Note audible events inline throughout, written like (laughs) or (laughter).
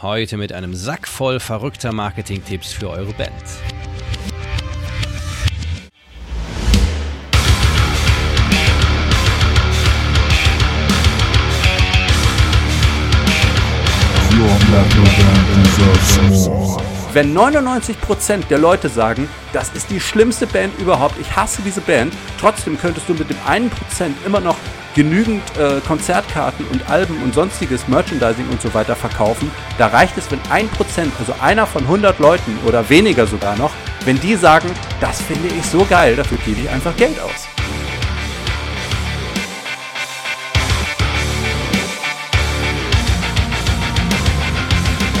Heute mit einem Sack voll verrückter Marketing-Tipps für eure Band. Wenn 99% der Leute sagen, das ist die schlimmste Band überhaupt, ich hasse diese Band, trotzdem könntest du mit dem einen Prozent immer noch genügend äh, Konzertkarten und Alben und sonstiges Merchandising und so weiter verkaufen. Da reicht es, wenn ein Prozent, also einer von 100 Leuten oder weniger sogar noch, wenn die sagen, das finde ich so geil, dafür gebe ich einfach Geld aus.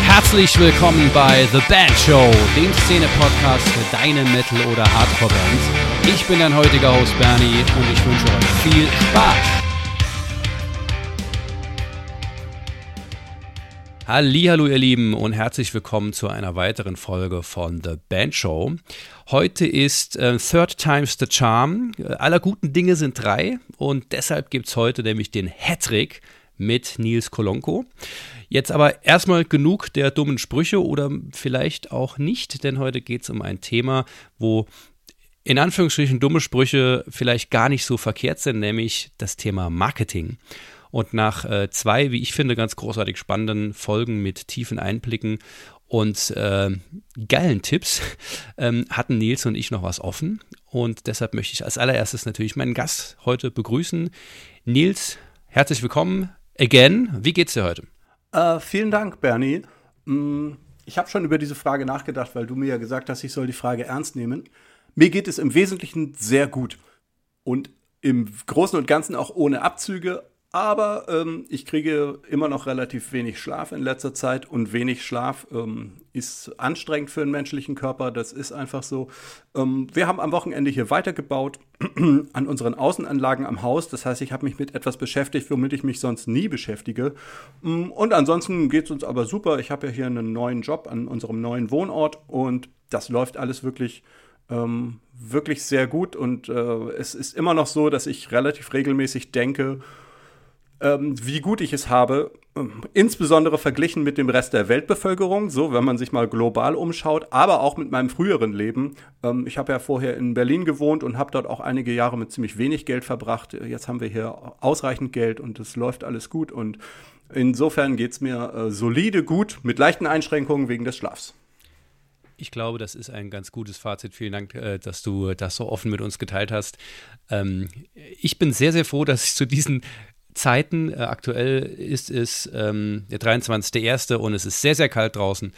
Herzlich willkommen bei The Band Show, dem Szene-Podcast für deine Metal- oder Hardcore-Bands. Ich bin dein heutiger Host Bernie und ich wünsche euch viel Spaß. Hallo ihr Lieben und herzlich willkommen zu einer weiteren Folge von The Band Show. Heute ist äh, Third Times the Charm. Aller guten Dinge sind drei und deshalb gibt es heute nämlich den Hattrick mit Nils Kolonko. Jetzt aber erstmal genug der dummen Sprüche oder vielleicht auch nicht, denn heute geht es um ein Thema, wo in Anführungsstrichen dumme Sprüche vielleicht gar nicht so verkehrt sind, nämlich das Thema Marketing. Und nach äh, zwei, wie ich finde, ganz großartig spannenden Folgen mit tiefen Einblicken und äh, geilen Tipps (laughs) ähm, hatten Nils und ich noch was offen. Und deshalb möchte ich als allererstes natürlich meinen Gast heute begrüßen. Nils, herzlich willkommen again. Wie geht's dir heute? Äh, vielen Dank, Bernie. Mm, ich habe schon über diese Frage nachgedacht, weil du mir ja gesagt hast, ich soll die Frage ernst nehmen. Mir geht es im Wesentlichen sehr gut. Und im Großen und Ganzen auch ohne Abzüge, aber ähm, ich kriege immer noch relativ wenig Schlaf in letzter Zeit und wenig Schlaf ähm, ist anstrengend für den menschlichen Körper. Das ist einfach so. Ähm, wir haben am Wochenende hier weitergebaut (clears throat) an unseren Außenanlagen am Haus. Das heißt, ich habe mich mit etwas beschäftigt, womit ich mich sonst nie beschäftige. Mm, und ansonsten geht es uns aber super. Ich habe ja hier einen neuen Job an unserem neuen Wohnort und das läuft alles wirklich ähm, wirklich sehr gut und äh, es ist immer noch so, dass ich relativ regelmäßig denke, ähm, wie gut ich es habe, ähm, insbesondere verglichen mit dem Rest der Weltbevölkerung, so wenn man sich mal global umschaut, aber auch mit meinem früheren Leben. Ähm, ich habe ja vorher in Berlin gewohnt und habe dort auch einige Jahre mit ziemlich wenig Geld verbracht. Jetzt haben wir hier ausreichend Geld und es läuft alles gut und insofern geht es mir äh, solide gut mit leichten Einschränkungen wegen des Schlafs. Ich glaube, das ist ein ganz gutes Fazit. Vielen Dank, äh, dass du das so offen mit uns geteilt hast. Ähm, ich bin sehr, sehr froh, dass ich zu diesen Zeiten. Äh, aktuell ist es ähm, der 23.01. und es ist sehr, sehr kalt draußen.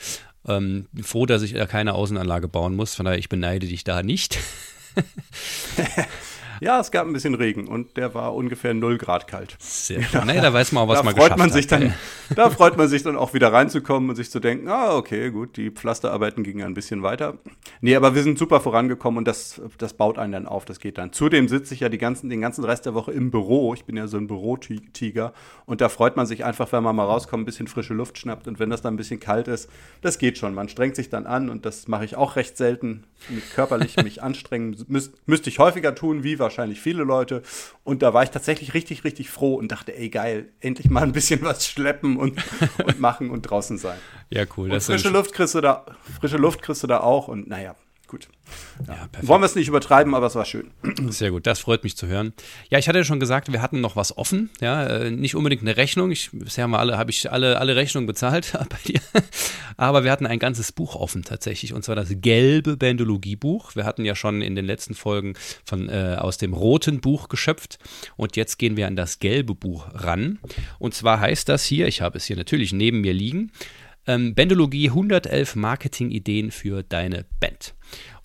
Ähm, froh, dass ich äh, keine Außenanlage bauen muss. Von daher, ich beneide dich da nicht. (laughs) (laughs) Ja, es gab ein bisschen Regen und der war ungefähr 0 Grad kalt. Sehr schön. Nee, da weiß man auch, was da man freut geschafft man sich hat. dann, (laughs) Da freut man sich dann auch wieder reinzukommen und sich zu denken, ah, okay, gut, die Pflasterarbeiten gingen ein bisschen weiter. Nee, aber wir sind super vorangekommen und das, das baut einen dann auf, das geht dann. Zudem sitze ich ja die ganzen, den ganzen Rest der Woche im Büro. Ich bin ja so ein Bürotiger und da freut man sich einfach, wenn man mal rauskommt, ein bisschen frische Luft schnappt und wenn das dann ein bisschen kalt ist, das geht schon. Man strengt sich dann an und das mache ich auch recht selten. Körperlich (laughs) mich anstrengen müß, müsste ich häufiger tun, wie wahrscheinlich viele Leute. Und da war ich tatsächlich richtig, richtig froh und dachte, ey geil, endlich mal ein bisschen (laughs) was schleppen und, und machen und draußen sein. Ja, cool. Und frische Luft kriegst du da, frische Luft kriegst du da auch und naja, gut. Ja. Wollen wir es nicht übertreiben, aber es war schön. Sehr gut, das freut mich zu hören. Ja, ich hatte ja schon gesagt, wir hatten noch was offen. Ja, äh, nicht unbedingt eine Rechnung. Ich, bisher haben wir alle, habe ich alle, alle Rechnungen bezahlt (laughs) bei dir. Aber wir hatten ein ganzes Buch offen tatsächlich. Und zwar das gelbe Bendologie-Buch. Wir hatten ja schon in den letzten Folgen von, äh, aus dem roten Buch geschöpft. Und jetzt gehen wir an das gelbe Buch ran. Und zwar heißt das hier, ich habe es hier natürlich neben mir liegen, ähm, Bendologie 111 Marketing-Ideen für deine Band.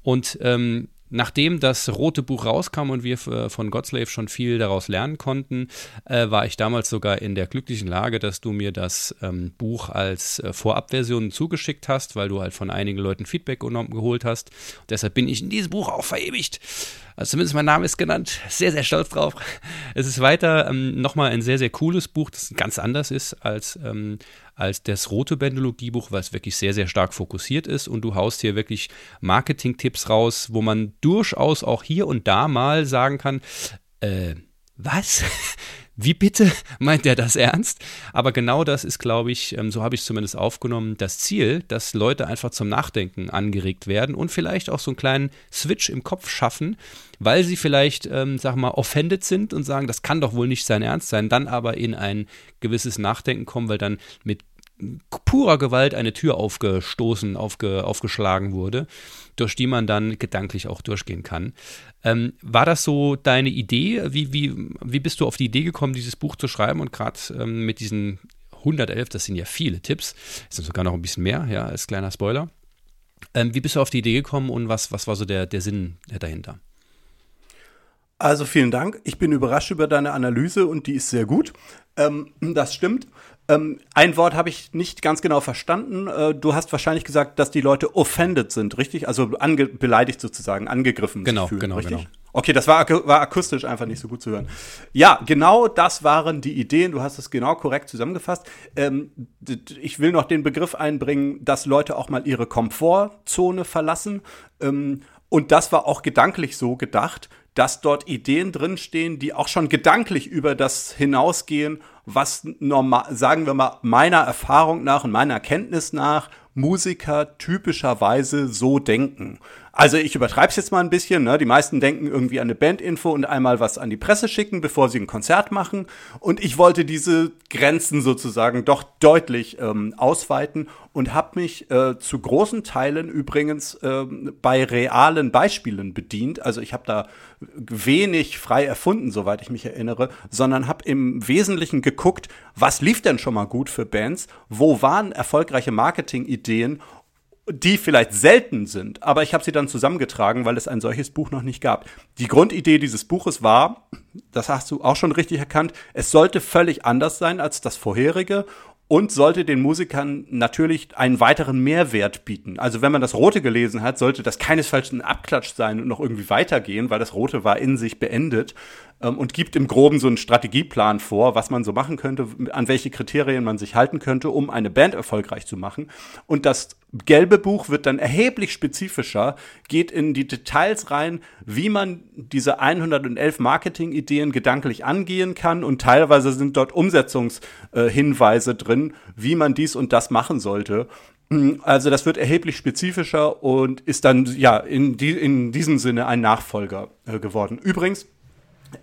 Und ähm, Nachdem das rote Buch rauskam und wir von Godslave schon viel daraus lernen konnten, äh, war ich damals sogar in der glücklichen Lage, dass du mir das ähm, Buch als äh, Vorabversion zugeschickt hast, weil du halt von einigen Leuten Feedback geholt hast. Und deshalb bin ich in diesem Buch auch verewigt. Also zumindest mein Name ist genannt. Sehr, sehr stolz drauf. Es ist weiter ähm, nochmal ein sehr, sehr cooles Buch, das ganz anders ist als, ähm, als das rote Bendologiebuch, weil es wirklich sehr, sehr stark fokussiert ist und du haust hier wirklich Marketing-Tipps raus, wo man durchaus auch hier und da mal sagen kann, äh, was? (laughs) wie bitte (laughs) meint er das ernst? Aber genau das ist, glaube ich, ähm, so habe ich es zumindest aufgenommen, das Ziel, dass Leute einfach zum Nachdenken angeregt werden und vielleicht auch so einen kleinen Switch im Kopf schaffen, weil sie vielleicht, ähm, sag mal, offended sind und sagen, das kann doch wohl nicht sein Ernst sein, dann aber in ein gewisses Nachdenken kommen, weil dann mit purer Gewalt eine Tür aufgestoßen, aufge, aufgeschlagen wurde, durch die man dann gedanklich auch durchgehen kann. Ähm, war das so deine Idee? Wie, wie, wie bist du auf die Idee gekommen, dieses Buch zu schreiben und gerade ähm, mit diesen 111, das sind ja viele Tipps, das sind sogar noch ein bisschen mehr, ja, als kleiner Spoiler. Ähm, wie bist du auf die Idee gekommen und was, was war so der, der Sinn dahinter? Also vielen Dank. Ich bin überrascht über deine Analyse und die ist sehr gut. Ähm, das stimmt. Ähm, ein Wort habe ich nicht ganz genau verstanden. Äh, du hast wahrscheinlich gesagt, dass die Leute offended sind, richtig? Also beleidigt sozusagen, angegriffen genau, fühlen, genau, richtig? Genau. Okay, das war, war akustisch einfach nicht so gut zu hören. Ja, genau das waren die Ideen. Du hast es genau korrekt zusammengefasst. Ähm, ich will noch den Begriff einbringen, dass Leute auch mal ihre Komfortzone verlassen. Ähm, und das war auch gedanklich so gedacht, dass dort Ideen drinstehen, die auch schon gedanklich über das hinausgehen, was normal, sagen wir mal, meiner Erfahrung nach und meiner Kenntnis nach Musiker typischerweise so denken. Also ich übertreibe es jetzt mal ein bisschen. Ne? Die meisten denken irgendwie an eine Bandinfo und einmal was an die Presse schicken, bevor sie ein Konzert machen. Und ich wollte diese Grenzen sozusagen doch deutlich ähm, ausweiten und habe mich äh, zu großen Teilen übrigens äh, bei realen Beispielen bedient. Also ich habe da wenig frei erfunden, soweit ich mich erinnere, sondern habe im Wesentlichen geguckt, was lief denn schon mal gut für Bands, wo waren erfolgreiche Marketing-Ideen die vielleicht selten sind, aber ich habe sie dann zusammengetragen, weil es ein solches Buch noch nicht gab. Die Grundidee dieses Buches war, das hast du auch schon richtig erkannt, es sollte völlig anders sein als das vorherige und sollte den Musikern natürlich einen weiteren Mehrwert bieten. Also wenn man das Rote gelesen hat, sollte das keinesfalls ein Abklatsch sein und noch irgendwie weitergehen, weil das Rote war in sich beendet ähm, und gibt im Groben so einen Strategieplan vor, was man so machen könnte, an welche Kriterien man sich halten könnte, um eine Band erfolgreich zu machen. Und das gelbe Buch wird dann erheblich spezifischer, geht in die Details rein, wie man diese 111 Marketing-Ideen gedanklich angehen kann und teilweise sind dort Umsetzungshinweise äh, drin, wie man dies und das machen sollte. Also das wird erheblich spezifischer und ist dann ja in, die, in diesem Sinne ein Nachfolger äh, geworden. Übrigens,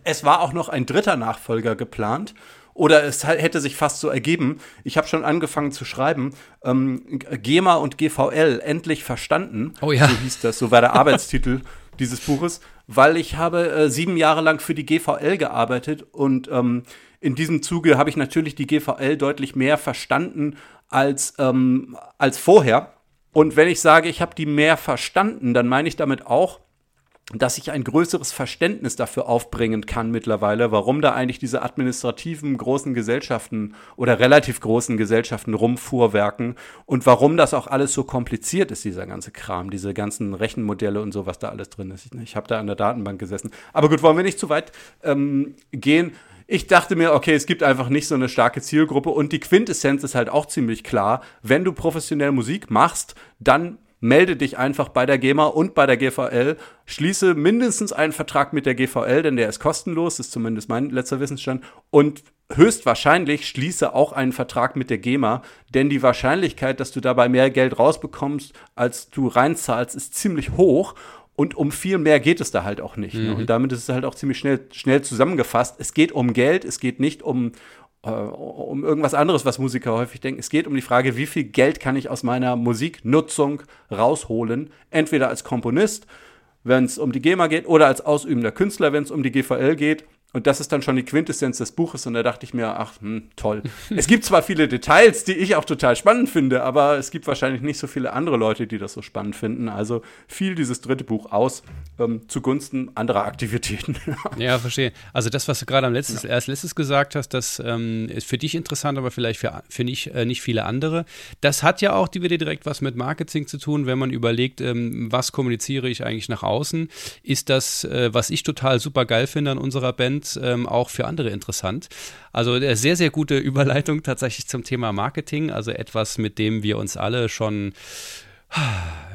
es war auch noch ein dritter Nachfolger geplant oder es hätte sich fast so ergeben. Ich habe schon angefangen zu schreiben. Ähm, GEMA und GVL endlich verstanden. Oh ja. So hieß das, so war der Arbeitstitel (laughs) dieses Buches, weil ich habe äh, sieben Jahre lang für die GVL gearbeitet und ähm, in diesem Zuge habe ich natürlich die GVL deutlich mehr verstanden als, ähm, als vorher. Und wenn ich sage, ich habe die mehr verstanden, dann meine ich damit auch, dass ich ein größeres Verständnis dafür aufbringen kann mittlerweile, warum da eigentlich diese administrativen großen Gesellschaften oder relativ großen Gesellschaften rumfuhrwerken und warum das auch alles so kompliziert ist, dieser ganze Kram, diese ganzen Rechenmodelle und so, was da alles drin ist. Ich, ich habe da an der Datenbank gesessen. Aber gut, wollen wir nicht zu weit ähm, gehen. Ich dachte mir, okay, es gibt einfach nicht so eine starke Zielgruppe und die Quintessenz ist halt auch ziemlich klar. Wenn du professionell Musik machst, dann melde dich einfach bei der GEMA und bei der GVL, schließe mindestens einen Vertrag mit der GVL, denn der ist kostenlos, ist zumindest mein letzter Wissensstand, und höchstwahrscheinlich schließe auch einen Vertrag mit der GEMA, denn die Wahrscheinlichkeit, dass du dabei mehr Geld rausbekommst, als du reinzahlst, ist ziemlich hoch. Und um viel mehr geht es da halt auch nicht. Mhm. Ne? Und damit ist es halt auch ziemlich schnell, schnell zusammengefasst. Es geht um Geld, es geht nicht um, um irgendwas anderes, was Musiker häufig denken. Es geht um die Frage, wie viel Geld kann ich aus meiner Musiknutzung rausholen, entweder als Komponist, wenn es um die GEMA geht, oder als ausübender Künstler, wenn es um die GVL geht. Und das ist dann schon die Quintessenz des Buches. Und da dachte ich mir, ach, hm, toll. (laughs) es gibt zwar viele Details, die ich auch total spannend finde, aber es gibt wahrscheinlich nicht so viele andere Leute, die das so spannend finden. Also fiel dieses dritte Buch aus ähm, zugunsten anderer Aktivitäten. (laughs) ja, verstehe. Also das, was du gerade am letztes, ja. als letztes gesagt hast, das ähm, ist für dich interessant, aber vielleicht für, für nicht, äh, nicht viele andere. Das hat ja auch die wieder direkt was mit Marketing zu tun, wenn man überlegt, ähm, was kommuniziere ich eigentlich nach außen. Ist das, äh, was ich total super geil finde an unserer Band, sind ähm, auch für andere interessant. Also äh, sehr, sehr gute (laughs) Überleitung tatsächlich zum Thema Marketing, also etwas, mit dem wir uns alle schon (sighs)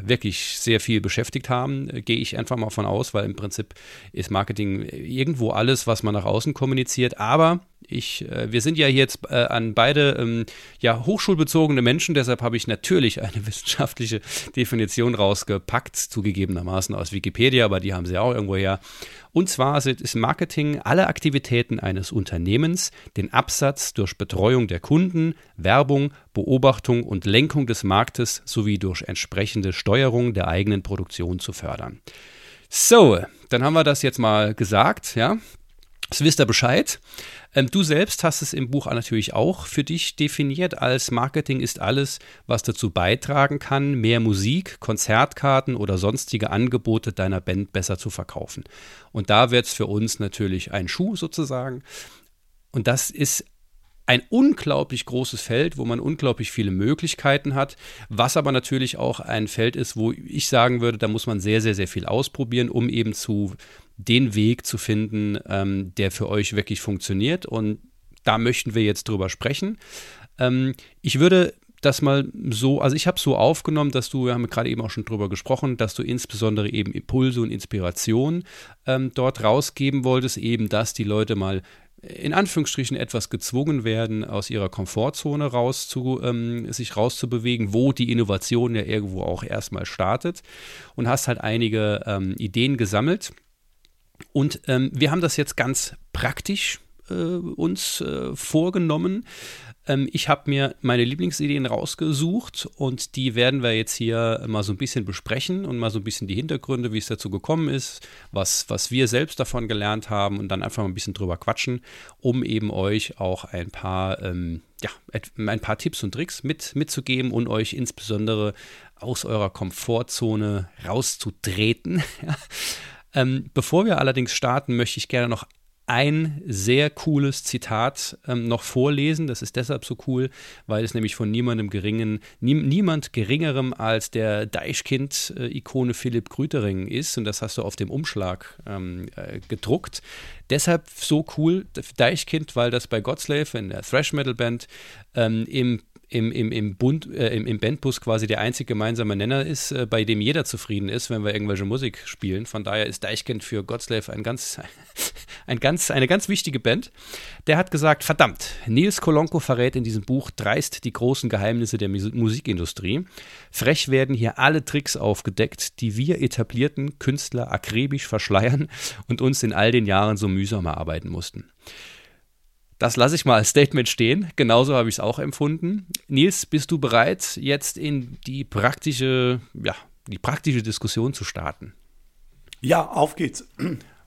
wirklich sehr viel beschäftigt haben, äh, gehe ich einfach mal von aus, weil im Prinzip ist Marketing irgendwo alles, was man nach außen kommuniziert. Aber ich, äh, wir sind ja jetzt äh, an beide ähm, ja, hochschulbezogene Menschen, deshalb habe ich natürlich (laughs) eine wissenschaftliche Definition rausgepackt, zugegebenermaßen aus Wikipedia, aber die haben sie auch irgendwo her. Und zwar ist Marketing alle Aktivitäten eines Unternehmens, den Absatz durch Betreuung der Kunden, Werbung, Beobachtung und Lenkung des Marktes sowie durch entsprechende Steuerung der eigenen Produktion zu fördern. So, dann haben wir das jetzt mal gesagt, ja. Das wisst ihr Bescheid. Ähm, du selbst hast es im Buch natürlich auch für dich definiert als Marketing ist alles, was dazu beitragen kann, mehr Musik, Konzertkarten oder sonstige Angebote deiner Band besser zu verkaufen. Und da wird es für uns natürlich ein Schuh sozusagen. Und das ist ein unglaublich großes Feld, wo man unglaublich viele Möglichkeiten hat, was aber natürlich auch ein Feld ist, wo ich sagen würde, da muss man sehr, sehr, sehr viel ausprobieren, um eben zu den Weg zu finden, ähm, der für euch wirklich funktioniert. Und da möchten wir jetzt drüber sprechen. Ähm, ich würde das mal so, also ich habe so aufgenommen, dass du, wir haben gerade eben auch schon drüber gesprochen, dass du insbesondere eben Impulse und Inspiration ähm, dort rausgeben wolltest, eben dass die Leute mal in Anführungsstrichen etwas gezwungen werden, aus ihrer Komfortzone raus zu, ähm, sich rauszubewegen, wo die Innovation ja irgendwo auch erstmal startet. Und hast halt einige ähm, Ideen gesammelt. Und ähm, wir haben das jetzt ganz praktisch uns äh, vorgenommen. Ähm, ich habe mir meine Lieblingsideen rausgesucht und die werden wir jetzt hier mal so ein bisschen besprechen und mal so ein bisschen die Hintergründe, wie es dazu gekommen ist, was, was wir selbst davon gelernt haben und dann einfach mal ein bisschen drüber quatschen, um eben euch auch ein paar, ähm, ja, ein paar Tipps und Tricks mit, mitzugeben und euch insbesondere aus eurer Komfortzone rauszutreten. (laughs) Ähm, bevor wir allerdings starten, möchte ich gerne noch ein sehr cooles Zitat ähm, noch vorlesen. Das ist deshalb so cool, weil es nämlich von niemandem geringen, nie, niemand geringerem als der Deichkind-Ikone Philipp Grütering ist. Und das hast du auf dem Umschlag ähm, äh, gedruckt. Deshalb so cool, Deichkind, weil das bei Godslave in der Thrash Metal Band ähm, im im, im, im, Bund, äh, im, im Bandbus quasi der einzige gemeinsame Nenner ist, äh, bei dem jeder zufrieden ist, wenn wir irgendwelche Musik spielen. Von daher ist Deichkind für Godslave ein ganz, (laughs) ein ganz, eine ganz wichtige Band. Der hat gesagt, verdammt, Nils Kolonko verrät in diesem Buch dreist die großen Geheimnisse der Musikindustrie. Frech werden hier alle Tricks aufgedeckt, die wir etablierten Künstler akribisch verschleiern und uns in all den Jahren so mühsam erarbeiten mussten. Das lasse ich mal als Statement stehen. Genauso habe ich es auch empfunden. Nils, bist du bereit, jetzt in die praktische, ja, die praktische Diskussion zu starten? Ja, auf geht's.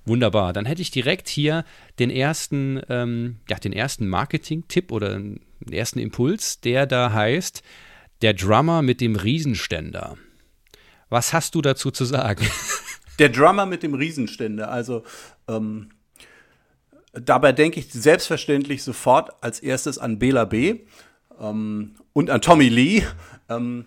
Wunderbar. Dann hätte ich direkt hier den ersten, ähm, ja, den ersten Marketing-Tipp oder den ersten Impuls, der da heißt, der Drummer mit dem Riesenständer. Was hast du dazu zu sagen? Der Drummer mit dem Riesenständer. Also ähm, Dabei denke ich selbstverständlich sofort als erstes an Bela B. Ähm, und an Tommy Lee. Ähm,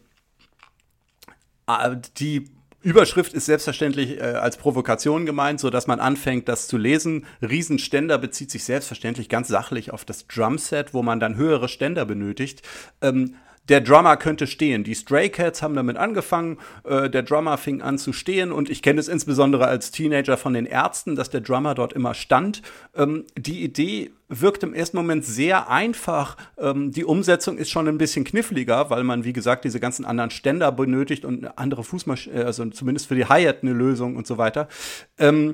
äh, die Überschrift ist selbstverständlich äh, als Provokation gemeint, so dass man anfängt, das zu lesen. Riesenständer bezieht sich selbstverständlich ganz sachlich auf das Drumset, wo man dann höhere Ständer benötigt. Ähm, der Drummer könnte stehen. Die Stray Cats haben damit angefangen. Äh, der Drummer fing an zu stehen und ich kenne es insbesondere als Teenager von den Ärzten, dass der Drummer dort immer stand. Ähm, die Idee wirkt im ersten Moment sehr einfach. Ähm, die Umsetzung ist schon ein bisschen kniffliger, weil man, wie gesagt, diese ganzen anderen Ständer benötigt und eine andere Fußmaschine, äh, also zumindest für die Hi-Hat eine Lösung und so weiter. Ähm,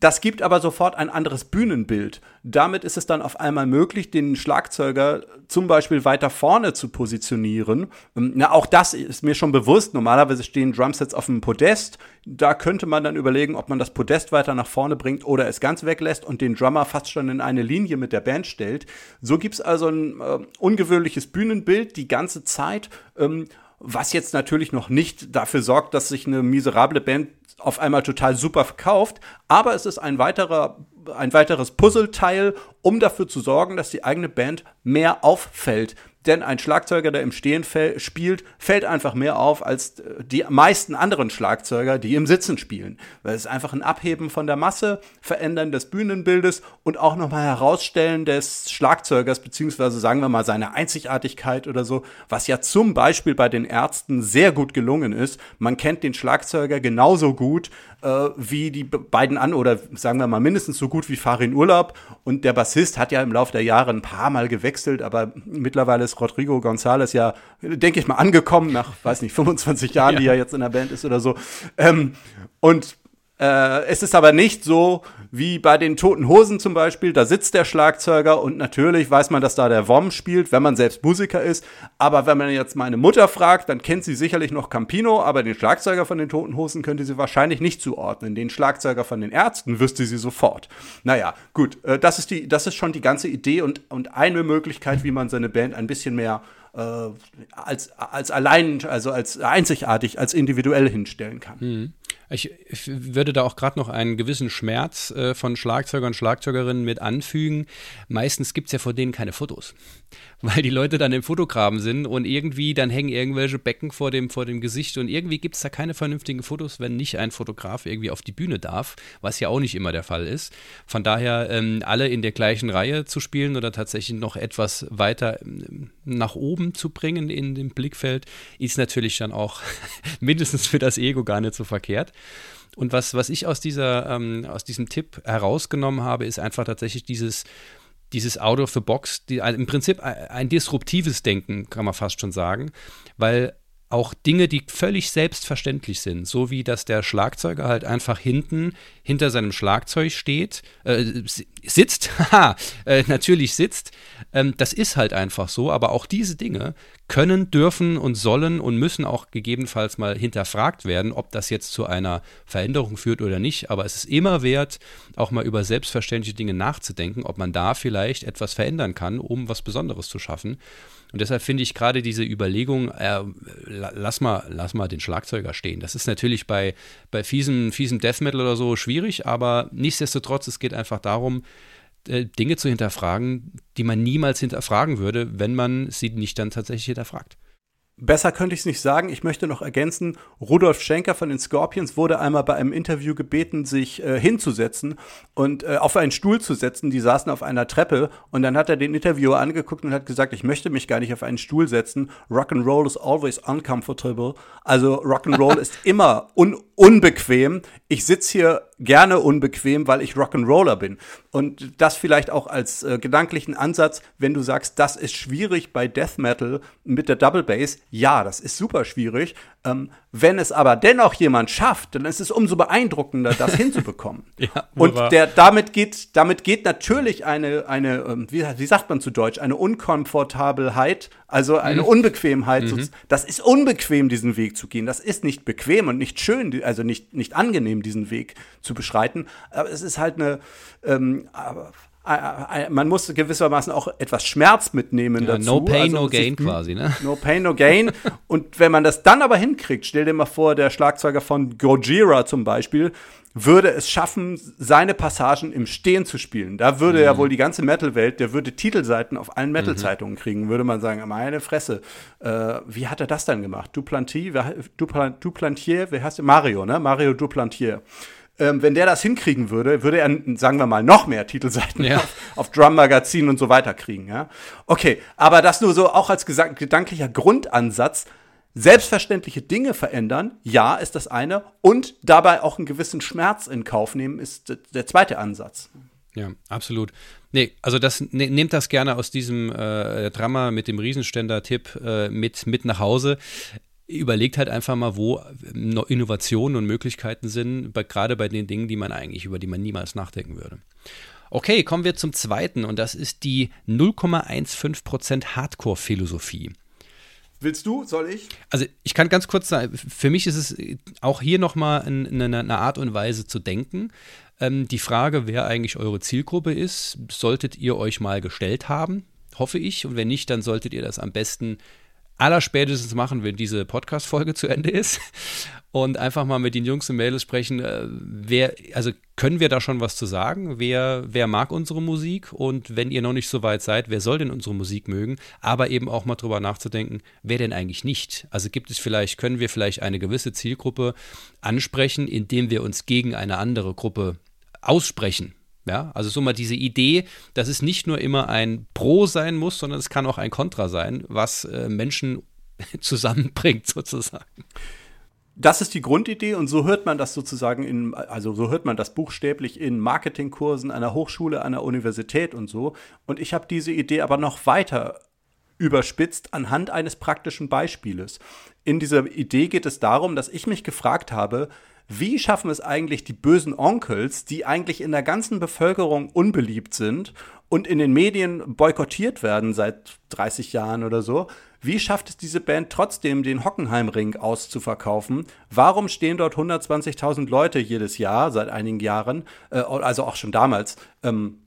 das gibt aber sofort ein anderes Bühnenbild. Damit ist es dann auf einmal möglich, den Schlagzeuger zum Beispiel weiter vorne zu positionieren. Ähm, na, auch das ist mir schon bewusst. Normalerweise stehen Drumsets auf dem Podest. Da könnte man dann überlegen, ob man das Podest weiter nach vorne bringt oder es ganz weglässt und den Drummer fast schon in eine Linie mit der Band stellt. So gibt es also ein äh, ungewöhnliches Bühnenbild die ganze Zeit. Ähm, was jetzt natürlich noch nicht dafür sorgt, dass sich eine miserable Band auf einmal total super verkauft, aber es ist ein weiterer ein weiteres Puzzleteil, um dafür zu sorgen, dass die eigene Band mehr auffällt. Denn ein Schlagzeuger, der im Stehen spielt, fällt einfach mehr auf als äh, die meisten anderen Schlagzeuger, die im Sitzen spielen. Weil es einfach ein Abheben von der Masse, Verändern des Bühnenbildes und auch nochmal Herausstellen des Schlagzeugers, beziehungsweise sagen wir mal seine Einzigartigkeit oder so, was ja zum Beispiel bei den Ärzten sehr gut gelungen ist. Man kennt den Schlagzeuger genauso gut äh, wie die beiden an oder sagen wir mal mindestens so gut wie Farin Urlaub. Und der Bassist hat ja im Laufe der Jahre ein paar Mal gewechselt, aber mittlerweile ist Rodrigo González ja, denke ich mal, angekommen nach, weiß nicht, 25 Jahren, ja. die er jetzt in der Band ist oder so. Ähm, und äh, es ist aber nicht so wie bei den Toten Hosen zum Beispiel. Da sitzt der Schlagzeuger und natürlich weiß man, dass da der Wom spielt, wenn man selbst Musiker ist. Aber wenn man jetzt meine Mutter fragt, dann kennt sie sicherlich noch Campino, aber den Schlagzeuger von den Toten Hosen könnte sie wahrscheinlich nicht zuordnen. Den Schlagzeuger von den Ärzten wüsste sie sofort. Naja, gut, äh, das, ist die, das ist schon die ganze Idee und, und eine Möglichkeit, wie man seine Band ein bisschen mehr äh, als, als allein, also als einzigartig, als individuell hinstellen kann. Mhm. Ich, ich würde da auch gerade noch einen gewissen Schmerz äh, von Schlagzeugern und Schlagzeugerinnen mit anfügen. Meistens gibt es ja vor denen keine Fotos, weil die Leute dann im Fotograben sind und irgendwie dann hängen irgendwelche Becken vor dem, vor dem Gesicht und irgendwie gibt es da keine vernünftigen Fotos, wenn nicht ein Fotograf irgendwie auf die Bühne darf, was ja auch nicht immer der Fall ist. Von daher ähm, alle in der gleichen Reihe zu spielen oder tatsächlich noch etwas weiter ähm, nach oben zu bringen in dem Blickfeld, ist natürlich dann auch (laughs) mindestens für das Ego gar nicht so verkehrt. Und was, was ich aus, dieser, ähm, aus diesem Tipp herausgenommen habe, ist einfach tatsächlich dieses, dieses Out of the Box, die, im Prinzip ein disruptives Denken, kann man fast schon sagen, weil auch Dinge, die völlig selbstverständlich sind, so wie dass der Schlagzeuger halt einfach hinten hinter seinem Schlagzeug steht, äh, sitzt, (laughs) haha, äh, natürlich sitzt, ähm, das ist halt einfach so, aber auch diese Dinge können, dürfen und sollen und müssen auch gegebenenfalls mal hinterfragt werden, ob das jetzt zu einer Veränderung führt oder nicht, aber es ist immer wert, auch mal über selbstverständliche Dinge nachzudenken, ob man da vielleicht etwas verändern kann, um was Besonderes zu schaffen. Und deshalb finde ich gerade diese Überlegung, äh, lass, mal, lass mal den Schlagzeuger stehen. Das ist natürlich bei, bei fiesem, fiesem Death Metal oder so schwierig, aber nichtsdestotrotz, es geht einfach darum, äh, Dinge zu hinterfragen, die man niemals hinterfragen würde, wenn man sie nicht dann tatsächlich hinterfragt. Besser könnte ich es nicht sagen. Ich möchte noch ergänzen, Rudolf Schenker von den Scorpions wurde einmal bei einem Interview gebeten, sich äh, hinzusetzen und äh, auf einen Stuhl zu setzen. Die saßen auf einer Treppe und dann hat er den Interviewer angeguckt und hat gesagt, ich möchte mich gar nicht auf einen Stuhl setzen. Rock'n'Roll is always uncomfortable. Also Rock'n'Roll (laughs) ist immer un unbequem. Ich sitze hier gerne unbequem, weil ich Rock'n'Roller bin. Und das vielleicht auch als äh, gedanklichen Ansatz, wenn du sagst, das ist schwierig bei Death Metal mit der Double Bass. Ja, das ist super schwierig. Ähm, wenn es aber dennoch jemand schafft, dann ist es umso beeindruckender, das (laughs) hinzubekommen. ja, und der, damit geht, damit geht natürlich eine, eine ähm, wie, wie sagt man zu Deutsch, eine Unkomfortabelheit, also eine mhm. Unbequemheit. Mhm. Das ist unbequem, diesen Weg zu gehen. Das ist nicht bequem und nicht schön, also nicht, nicht angenehm, diesen Weg zu beschreiten. Aber es ist halt eine, ähm, äh, äh, man muss gewissermaßen auch etwas Schmerz mitnehmen ja, dazu. No pain, also, no gain quasi, ne? No pain, no gain. (laughs) Und wenn man das dann aber hinkriegt, stell dir mal vor, der Schlagzeuger von Gojira zum Beispiel würde es schaffen, seine Passagen im Stehen zu spielen. Da würde mhm. ja wohl die ganze Metal-Welt, der würde Titelseiten auf allen Metal-Zeitungen kriegen, würde man sagen, meine Fresse, äh, wie hat er das dann gemacht? Duplantier, Duplantier, wer heißt der? Mario, ne? Mario Duplantier ähm, wenn der das hinkriegen würde, würde er, sagen wir mal, noch mehr Titelseiten ja. auf, auf Drum-Magazinen und so weiter kriegen. Ja? Okay, aber das nur so auch als gedanklicher Grundansatz. Selbstverständliche Dinge verändern, ja, ist das eine. Und dabei auch einen gewissen Schmerz in Kauf nehmen, ist der zweite Ansatz. Ja, absolut. Nee, also das ne, nehmt das gerne aus diesem äh, Drama mit dem Riesenständer-Tipp äh, mit, mit nach Hause überlegt halt einfach mal, wo Innovationen und Möglichkeiten sind, bei, gerade bei den Dingen, die man eigentlich, über die man niemals nachdenken würde. Okay, kommen wir zum zweiten und das ist die 0,15% Hardcore-Philosophie. Willst du? Soll ich? Also ich kann ganz kurz sagen, für mich ist es auch hier nochmal eine, eine Art und Weise zu denken. Ähm, die Frage, wer eigentlich eure Zielgruppe ist, solltet ihr euch mal gestellt haben, hoffe ich. Und wenn nicht, dann solltet ihr das am besten allerspätestens machen, wenn diese Podcast-Folge zu Ende ist und einfach mal mit den Jungs und Mädels sprechen, äh, wer, also können wir da schon was zu sagen? Wer, wer mag unsere Musik? Und wenn ihr noch nicht so weit seid, wer soll denn unsere Musik mögen? Aber eben auch mal drüber nachzudenken, wer denn eigentlich nicht? Also gibt es vielleicht, können wir vielleicht eine gewisse Zielgruppe ansprechen, indem wir uns gegen eine andere Gruppe aussprechen? Ja, also so mal diese Idee, dass es nicht nur immer ein Pro sein muss, sondern es kann auch ein Contra sein, was äh, Menschen (laughs) zusammenbringt sozusagen. Das ist die Grundidee und so hört man das sozusagen in, also so hört man das buchstäblich in Marketingkursen einer Hochschule, einer Universität und so. Und ich habe diese Idee aber noch weiter überspitzt anhand eines praktischen Beispieles. In dieser Idee geht es darum, dass ich mich gefragt habe, wie schaffen es eigentlich die bösen Onkels, die eigentlich in der ganzen Bevölkerung unbeliebt sind und in den Medien boykottiert werden seit 30 Jahren oder so, wie schafft es diese Band trotzdem, den Hockenheimring auszuverkaufen? Warum stehen dort 120.000 Leute jedes Jahr, seit einigen Jahren, äh, also auch schon damals, ähm,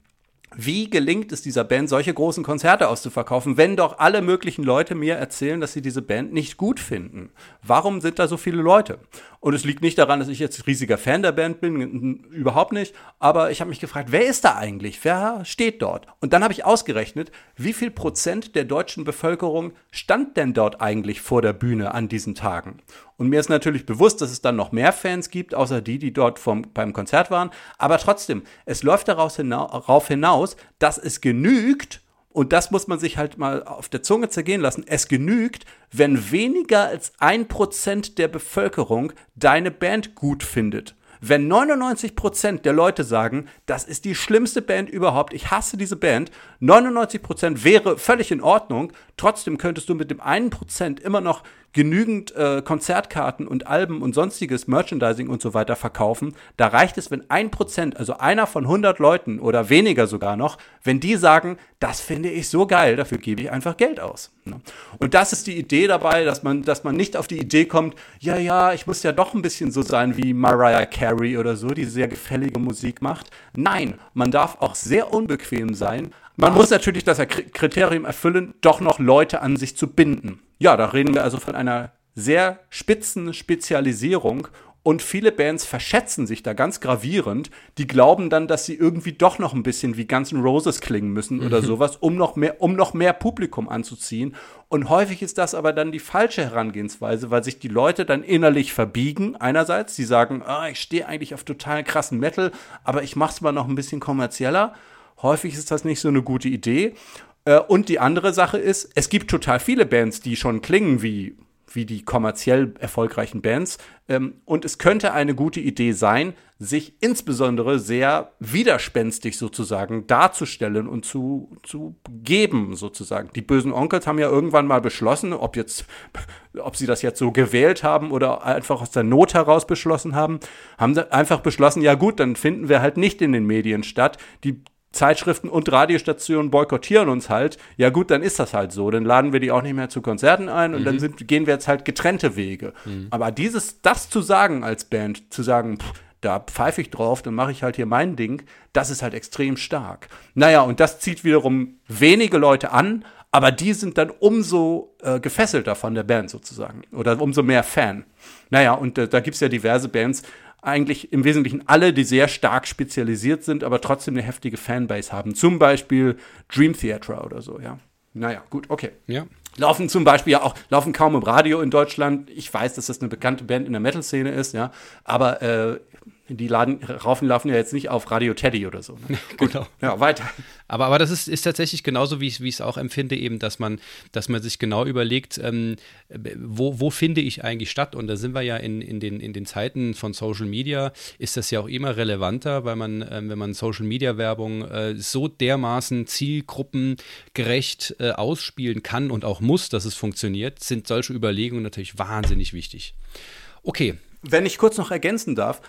wie gelingt es dieser Band, solche großen Konzerte auszuverkaufen, wenn doch alle möglichen Leute mir erzählen, dass sie diese Band nicht gut finden? Warum sind da so viele Leute? Und es liegt nicht daran, dass ich jetzt riesiger Fan der Band bin, überhaupt nicht. Aber ich habe mich gefragt, wer ist da eigentlich? Wer steht dort? Und dann habe ich ausgerechnet, wie viel Prozent der deutschen Bevölkerung stand denn dort eigentlich vor der Bühne an diesen Tagen? Und mir ist natürlich bewusst, dass es dann noch mehr Fans gibt, außer die, die dort vom, beim Konzert waren. Aber trotzdem, es läuft daraus hinaus, hinaus, dass es genügt, und das muss man sich halt mal auf der Zunge zergehen lassen. Es genügt, wenn weniger als ein Prozent der Bevölkerung deine Band gut findet. Wenn 99% der Leute sagen, das ist die schlimmste Band überhaupt, ich hasse diese Band, 99% wäre völlig in Ordnung, trotzdem könntest du mit dem 1% immer noch genügend äh, Konzertkarten und Alben und sonstiges Merchandising und so weiter verkaufen. Da reicht es, wenn ein Prozent, also einer von 100 Leuten oder weniger sogar noch, wenn die sagen, das finde ich so geil, dafür gebe ich einfach Geld aus. Ne? Und das ist die Idee dabei, dass man, dass man nicht auf die Idee kommt, ja, ja, ich muss ja doch ein bisschen so sein wie Mariah Carey oder so, die sehr gefällige Musik macht. Nein, man darf auch sehr unbequem sein. Man muss natürlich das Kriterium erfüllen, doch noch Leute an sich zu binden. Ja, da reden wir also von einer sehr spitzen Spezialisierung und viele Bands verschätzen sich da ganz gravierend. Die glauben dann, dass sie irgendwie doch noch ein bisschen wie Guns N' Roses klingen müssen oder mhm. sowas, um noch, mehr, um noch mehr Publikum anzuziehen. Und häufig ist das aber dann die falsche Herangehensweise, weil sich die Leute dann innerlich verbiegen. Einerseits, sie sagen, ah, ich stehe eigentlich auf total krassen Metal, aber ich mache es mal noch ein bisschen kommerzieller. Häufig ist das nicht so eine gute Idee. Äh, und die andere Sache ist, es gibt total viele Bands, die schon klingen wie, wie die kommerziell erfolgreichen Bands. Ähm, und es könnte eine gute Idee sein, sich insbesondere sehr widerspenstig sozusagen darzustellen und zu, zu geben, sozusagen. Die bösen Onkels haben ja irgendwann mal beschlossen, ob jetzt, (laughs) ob sie das jetzt so gewählt haben oder einfach aus der Not heraus beschlossen haben, haben einfach beschlossen, ja gut, dann finden wir halt nicht in den Medien statt. Die Zeitschriften und Radiostationen boykottieren uns halt, ja gut, dann ist das halt so. Dann laden wir die auch nicht mehr zu Konzerten ein und mhm. dann sind, gehen wir jetzt halt getrennte Wege. Mhm. Aber dieses, das zu sagen als Band, zu sagen, pff, da pfeife ich drauf, dann mache ich halt hier mein Ding, das ist halt extrem stark. Naja, und das zieht wiederum wenige Leute an, aber die sind dann umso äh, gefesselter von der Band sozusagen oder umso mehr Fan. Naja, und äh, da gibt es ja diverse Bands, eigentlich im Wesentlichen alle, die sehr stark spezialisiert sind, aber trotzdem eine heftige Fanbase haben. Zum Beispiel Dream Theater oder so, ja. Naja, gut, okay. Ja. Laufen zum Beispiel ja auch, laufen kaum im Radio in Deutschland. Ich weiß, dass das eine bekannte Band in der Metal-Szene ist, ja. Aber äh, die laden, raufen laufen ja jetzt nicht auf Radio Teddy oder so. Ne? (laughs) genau. Ja, weiter. Aber, aber das ist, ist tatsächlich genauso, wie ich es auch empfinde, eben, dass man, dass man sich genau überlegt, ähm, wo, wo finde ich eigentlich statt? Und da sind wir ja in, in, den, in den Zeiten von Social Media, ist das ja auch immer relevanter, weil man, ähm, wenn man Social Media Werbung äh, so dermaßen zielgruppengerecht äh, ausspielen kann und auch muss, dass es funktioniert, sind solche Überlegungen natürlich wahnsinnig wichtig. Okay. Wenn ich kurz noch ergänzen darf,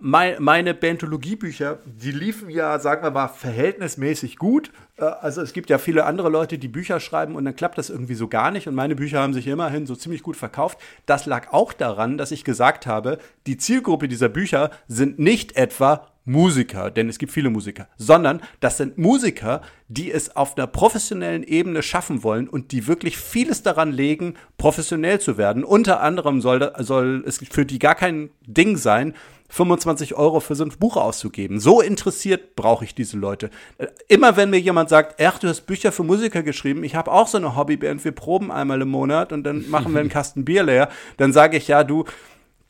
mein, meine Bentologiebücher, die liefen ja, sagen wir mal, verhältnismäßig gut. Äh, also es gibt ja viele andere Leute, die Bücher schreiben und dann klappt das irgendwie so gar nicht. Und meine Bücher haben sich immerhin so ziemlich gut verkauft. Das lag auch daran, dass ich gesagt habe, die Zielgruppe dieser Bücher sind nicht etwa Musiker, denn es gibt viele Musiker, sondern das sind Musiker, die es auf einer professionellen Ebene schaffen wollen und die wirklich vieles daran legen, professionell zu werden. Unter anderem soll, soll es für die gar kein Ding sein, 25 Euro für so ein Buch auszugeben. So interessiert brauche ich diese Leute. Immer wenn mir jemand sagt, ach, du hast Bücher für Musiker geschrieben, ich habe auch so eine Hobbyband, wir proben einmal im Monat und dann machen wir einen (laughs) Kasten Bier leer, dann sage ich, ja, du,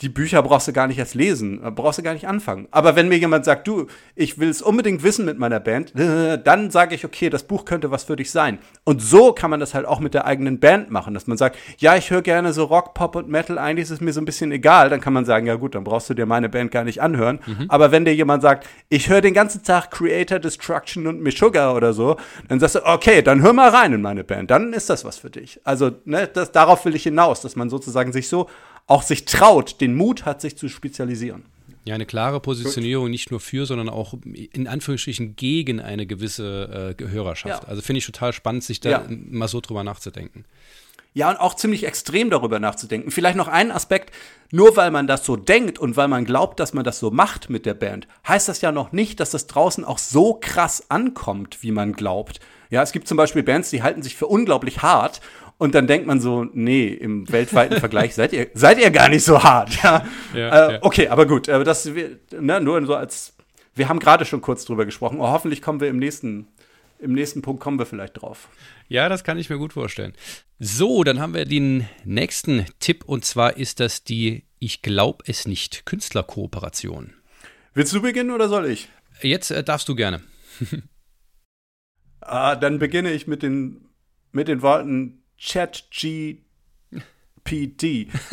die Bücher brauchst du gar nicht erst lesen, äh, brauchst du gar nicht anfangen. Aber wenn mir jemand sagt, du, ich will es unbedingt wissen mit meiner Band, (laughs) dann sage ich, okay, das Buch könnte was für dich sein. Und so kann man das halt auch mit der eigenen Band machen, dass man sagt, ja, ich höre gerne so Rock, Pop und Metal, eigentlich ist es mir so ein bisschen egal. Dann kann man sagen, ja gut, dann brauchst du dir meine Band gar nicht anhören. Mhm. Aber wenn dir jemand sagt, ich höre den ganzen Tag Creator Destruction und Meshuggah oder so, dann sagst du, okay, dann hör mal rein in meine Band, dann ist das was für dich. Also, ne, das, darauf will ich hinaus, dass man sozusagen sich so auch sich traut, den Mut hat, sich zu spezialisieren. Ja, eine klare Positionierung nicht nur für, sondern auch in Anführungsstrichen gegen eine gewisse äh, Hörerschaft. Ja. Also finde ich total spannend, sich da ja. mal so drüber nachzudenken. Ja, und auch ziemlich extrem darüber nachzudenken. Vielleicht noch einen Aspekt, nur weil man das so denkt und weil man glaubt, dass man das so macht mit der Band, heißt das ja noch nicht, dass das draußen auch so krass ankommt, wie man glaubt. Ja, es gibt zum Beispiel Bands, die halten sich für unglaublich hart und dann denkt man so, nee, im weltweiten Vergleich seid ihr, seid ihr gar nicht so hart. Ja, ja, äh, ja. Okay, aber gut, äh, das, ne, nur so als, wir haben gerade schon kurz drüber gesprochen. Oh, hoffentlich kommen wir im nächsten, im nächsten Punkt kommen wir vielleicht drauf. Ja, das kann ich mir gut vorstellen. So, dann haben wir den nächsten Tipp und zwar ist das die Ich glaub es nicht Künstlerkooperation. Willst du beginnen oder soll ich? Jetzt äh, darfst du gerne. (laughs) ah, dann beginne ich mit den, mit den Worten ChatGPT.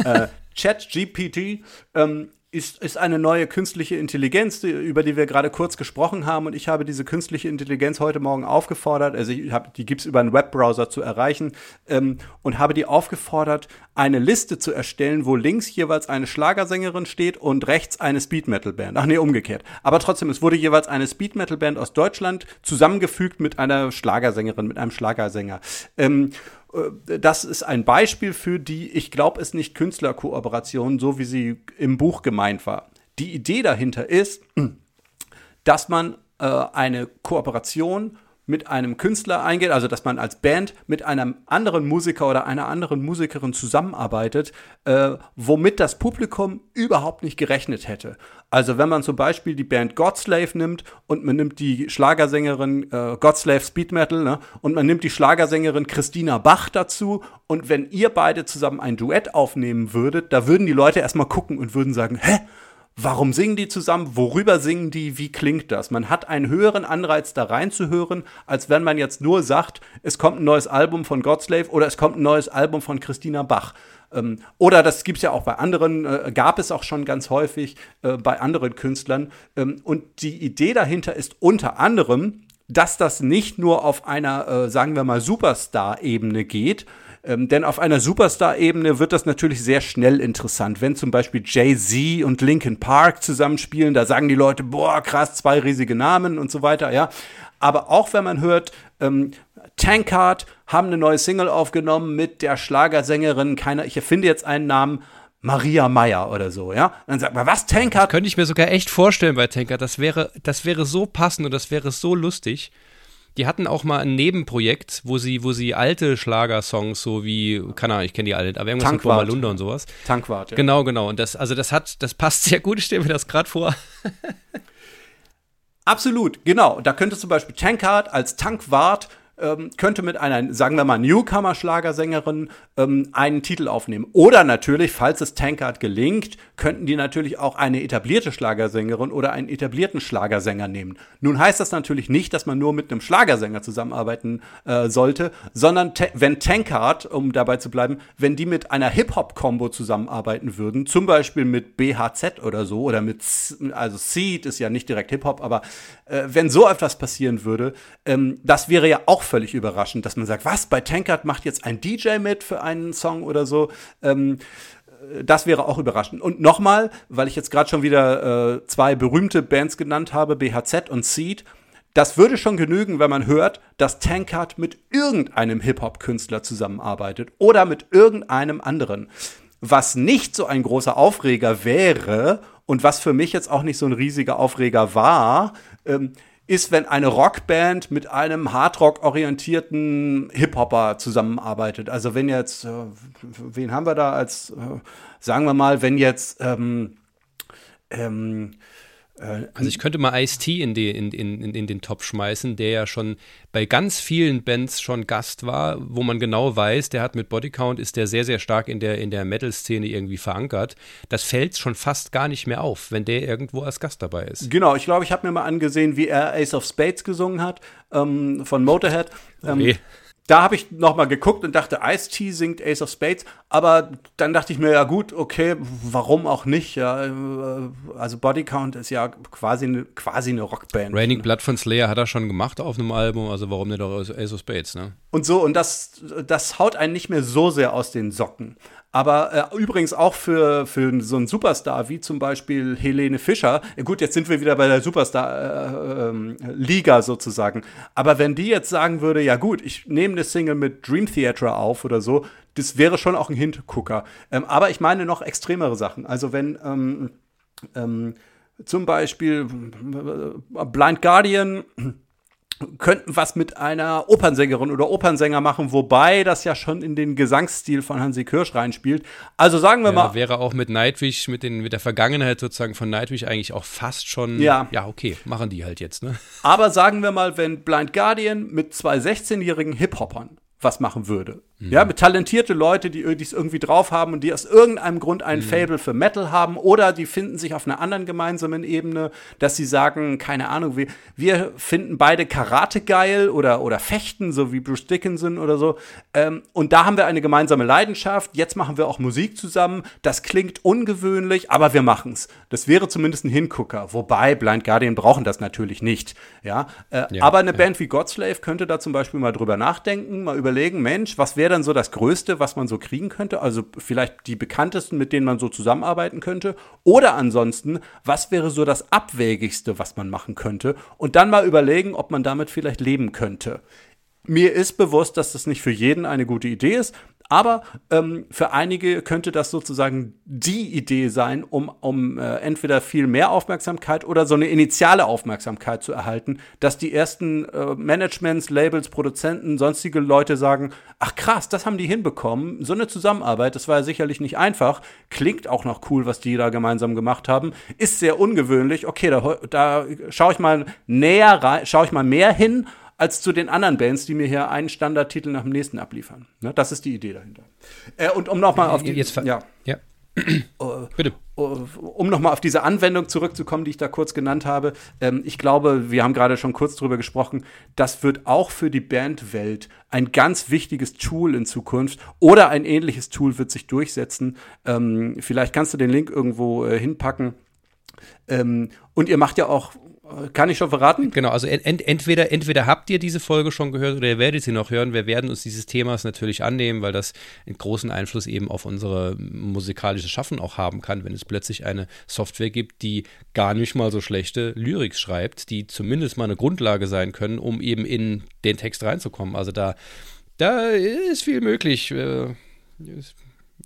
äh, (laughs) ChatGPT ähm, ist, ist eine neue künstliche Intelligenz, die, über die wir gerade kurz gesprochen haben. Und ich habe diese künstliche Intelligenz heute Morgen aufgefordert, also ich hab, die gibt es über einen Webbrowser zu erreichen, ähm, und habe die aufgefordert, eine Liste zu erstellen, wo links jeweils eine Schlagersängerin steht und rechts eine Speed Metal Band. Ach nee, umgekehrt. Aber trotzdem, es wurde jeweils eine Speed Metal Band aus Deutschland zusammengefügt mit einer Schlagersängerin, mit einem Schlagersänger. Ähm, äh, das ist ein Beispiel für die, ich glaube es nicht, Künstlerkooperation, so wie sie im Buch gemeint war. Die Idee dahinter ist, dass man äh, eine Kooperation mit einem Künstler eingeht, also dass man als Band mit einem anderen Musiker oder einer anderen Musikerin zusammenarbeitet, äh, womit das Publikum überhaupt nicht gerechnet hätte. Also wenn man zum Beispiel die Band Godslave nimmt und man nimmt die Schlagersängerin äh, Godslave Speed Metal ne, und man nimmt die Schlagersängerin Christina Bach dazu und wenn ihr beide zusammen ein Duett aufnehmen würdet, da würden die Leute erstmal gucken und würden sagen, hä? Warum singen die zusammen? Worüber singen die? Wie klingt das? Man hat einen höheren Anreiz, da reinzuhören, als wenn man jetzt nur sagt, es kommt ein neues Album von Godslave oder es kommt ein neues Album von Christina Bach. Ähm, oder das gibt es ja auch bei anderen, äh, gab es auch schon ganz häufig äh, bei anderen Künstlern. Ähm, und die Idee dahinter ist unter anderem, dass das nicht nur auf einer, äh, sagen wir mal, Superstar-Ebene geht, ähm, denn auf einer Superstar-Ebene wird das natürlich sehr schnell interessant. Wenn zum Beispiel Jay-Z und Linkin Park zusammenspielen, da sagen die Leute, boah, krass, zwei riesige Namen und so weiter, ja. Aber auch wenn man hört, ähm, Tankard haben eine neue Single aufgenommen mit der Schlagersängerin, keiner, ich erfinde jetzt einen Namen, Maria Meyer oder so, ja? Dann sagt man, was, Tankard? könnte ich mir sogar echt vorstellen bei Tankard. Das wäre, das wäre so passend und das wäre so lustig. Die hatten auch mal ein Nebenprojekt, wo sie, wo sie alte Schlagersongs, so wie, keine Ahnung, ich kenne die alle, aber irgendwas Tankwart. von Malunda und sowas. Tankwart, ja. Genau, genau. Und das, also das hat, das passt sehr gut, ich stelle mir das gerade vor. Absolut, genau. Da könnte zum Beispiel Tankard als Tankwart ähm, könnte mit einer, sagen wir mal, Newcomer-Schlagersängerin ähm, einen Titel aufnehmen. Oder natürlich, falls es Tankard gelingt, könnten die natürlich auch eine etablierte Schlagersängerin oder einen etablierten Schlagersänger nehmen. Nun heißt das natürlich nicht, dass man nur mit einem Schlagersänger zusammenarbeiten äh, sollte, sondern wenn Tankard, um dabei zu bleiben, wenn die mit einer Hip-Hop-Kombo zusammenarbeiten würden, zum Beispiel mit BHZ oder so, oder mit, also Seed ist ja nicht direkt Hip-Hop, aber äh, wenn so etwas passieren würde, ähm, das wäre ja auch völlig überraschend, dass man sagt, was, bei Tankard macht jetzt ein DJ mit für einen Song oder so. Ähm, das wäre auch überraschend. Und nochmal, weil ich jetzt gerade schon wieder äh, zwei berühmte Bands genannt habe, BHZ und Seed, das würde schon genügen, wenn man hört, dass Tankard mit irgendeinem Hip-Hop-Künstler zusammenarbeitet oder mit irgendeinem anderen. was nicht so ein großer Aufreger wäre und was für mich jetzt auch nicht so ein riesiger Aufreger war, ähm, ist, wenn eine Rockband mit einem Hardrock-orientierten Hip-Hopper zusammenarbeitet. Also wenn jetzt, äh, wen haben wir da als, äh, sagen wir mal, wenn jetzt ähm, ähm, äh, also ich könnte mal Ice-T in, in, in, in, den Topf schmeißen, der ja schon bei ganz vielen Bands schon Gast war, wo man genau weiß, der hat mit Bodycount, ist der sehr, sehr stark in der, in der Metal-Szene irgendwie verankert. Das fällt schon fast gar nicht mehr auf, wenn der irgendwo als Gast dabei ist. Genau, ich glaube, ich habe mir mal angesehen, wie er Ace of Spades gesungen hat ähm, von Motorhead. Ähm, okay da habe ich noch mal geguckt und dachte, Ice-T singt Ace of Spades, aber dann dachte ich mir, ja gut, okay, warum auch nicht? Ja, äh, also Bodycount ist ja quasi eine, quasi eine Rockband. Raining ne? Blood von Slayer hat er schon gemacht auf einem Album, also warum nicht auch Ace of Spades, ne? Und so, und das, das haut einen nicht mehr so sehr aus den Socken. Aber äh, übrigens auch für, für so einen Superstar wie zum Beispiel Helene Fischer. Gut, jetzt sind wir wieder bei der Superstar-Liga äh, äh, sozusagen. Aber wenn die jetzt sagen würde, ja gut, ich nehme eine Single mit Dream Theater auf oder so, das wäre schon auch ein Hingucker. Ähm, aber ich meine noch extremere Sachen. Also wenn ähm, ähm, zum Beispiel äh, Blind Guardian könnten was mit einer Opernsängerin oder Opernsänger machen, wobei das ja schon in den Gesangsstil von Hansi Kirsch reinspielt. Also sagen wir ja, mal. Wäre auch mit Nightwish, mit, den, mit der Vergangenheit sozusagen von Nightwish eigentlich auch fast schon. Ja. Ja, okay, machen die halt jetzt, ne? Aber sagen wir mal, wenn Blind Guardian mit zwei 16-jährigen Hip-Hoppern was machen würde. Mhm. Ja, mit talentierte Leute, die es irgendwie drauf haben und die aus irgendeinem Grund ein mhm. Fable für Metal haben oder die finden sich auf einer anderen gemeinsamen Ebene, dass sie sagen, keine Ahnung, wir, wir finden beide Karate geil oder, oder Fechten, so wie Bruce Dickinson oder so. Ähm, und da haben wir eine gemeinsame Leidenschaft. Jetzt machen wir auch Musik zusammen. Das klingt ungewöhnlich, aber wir machen es. Das wäre zumindest ein Hingucker. Wobei Blind Guardian brauchen das natürlich nicht. Ja, äh, ja aber eine ja. Band wie Godslave könnte da zum Beispiel mal drüber nachdenken, mal überlegen, Mensch, was wäre dann so das Größte, was man so kriegen könnte? Also vielleicht die bekanntesten, mit denen man so zusammenarbeiten könnte. Oder ansonsten, was wäre so das Abwägigste, was man machen könnte? Und dann mal überlegen, ob man damit vielleicht leben könnte. Mir ist bewusst, dass das nicht für jeden eine gute Idee ist. Aber ähm, für einige könnte das sozusagen die Idee sein, um, um äh, entweder viel mehr Aufmerksamkeit oder so eine initiale Aufmerksamkeit zu erhalten, dass die ersten äh, Managements, Labels, Produzenten, sonstige Leute sagen, ach krass, das haben die hinbekommen, so eine Zusammenarbeit, das war ja sicherlich nicht einfach, klingt auch noch cool, was die da gemeinsam gemacht haben, ist sehr ungewöhnlich, okay, da, da schaue ich mal näher rein, schaue ich mal mehr hin als zu den anderen Bands, die mir hier einen Standardtitel nach dem nächsten abliefern. Ne, das ist die Idee dahinter. Äh, und um nochmal auf die. Jetzt, ja. ja. Uh, Bitte. Uh, um nochmal auf diese Anwendung zurückzukommen, die ich da kurz genannt habe. Ähm, ich glaube, wir haben gerade schon kurz drüber gesprochen, das wird auch für die Bandwelt ein ganz wichtiges Tool in Zukunft oder ein ähnliches Tool wird sich durchsetzen. Ähm, vielleicht kannst du den Link irgendwo äh, hinpacken. Ähm, und ihr macht ja auch kann ich schon verraten? Genau, also ent, entweder, entweder habt ihr diese Folge schon gehört oder ihr werdet sie noch hören. Wir werden uns dieses Themas natürlich annehmen, weil das einen großen Einfluss eben auf unsere musikalische Schaffen auch haben kann, wenn es plötzlich eine Software gibt, die gar nicht mal so schlechte Lyrik schreibt, die zumindest mal eine Grundlage sein können, um eben in den Text reinzukommen. Also da, da ist viel möglich. Äh,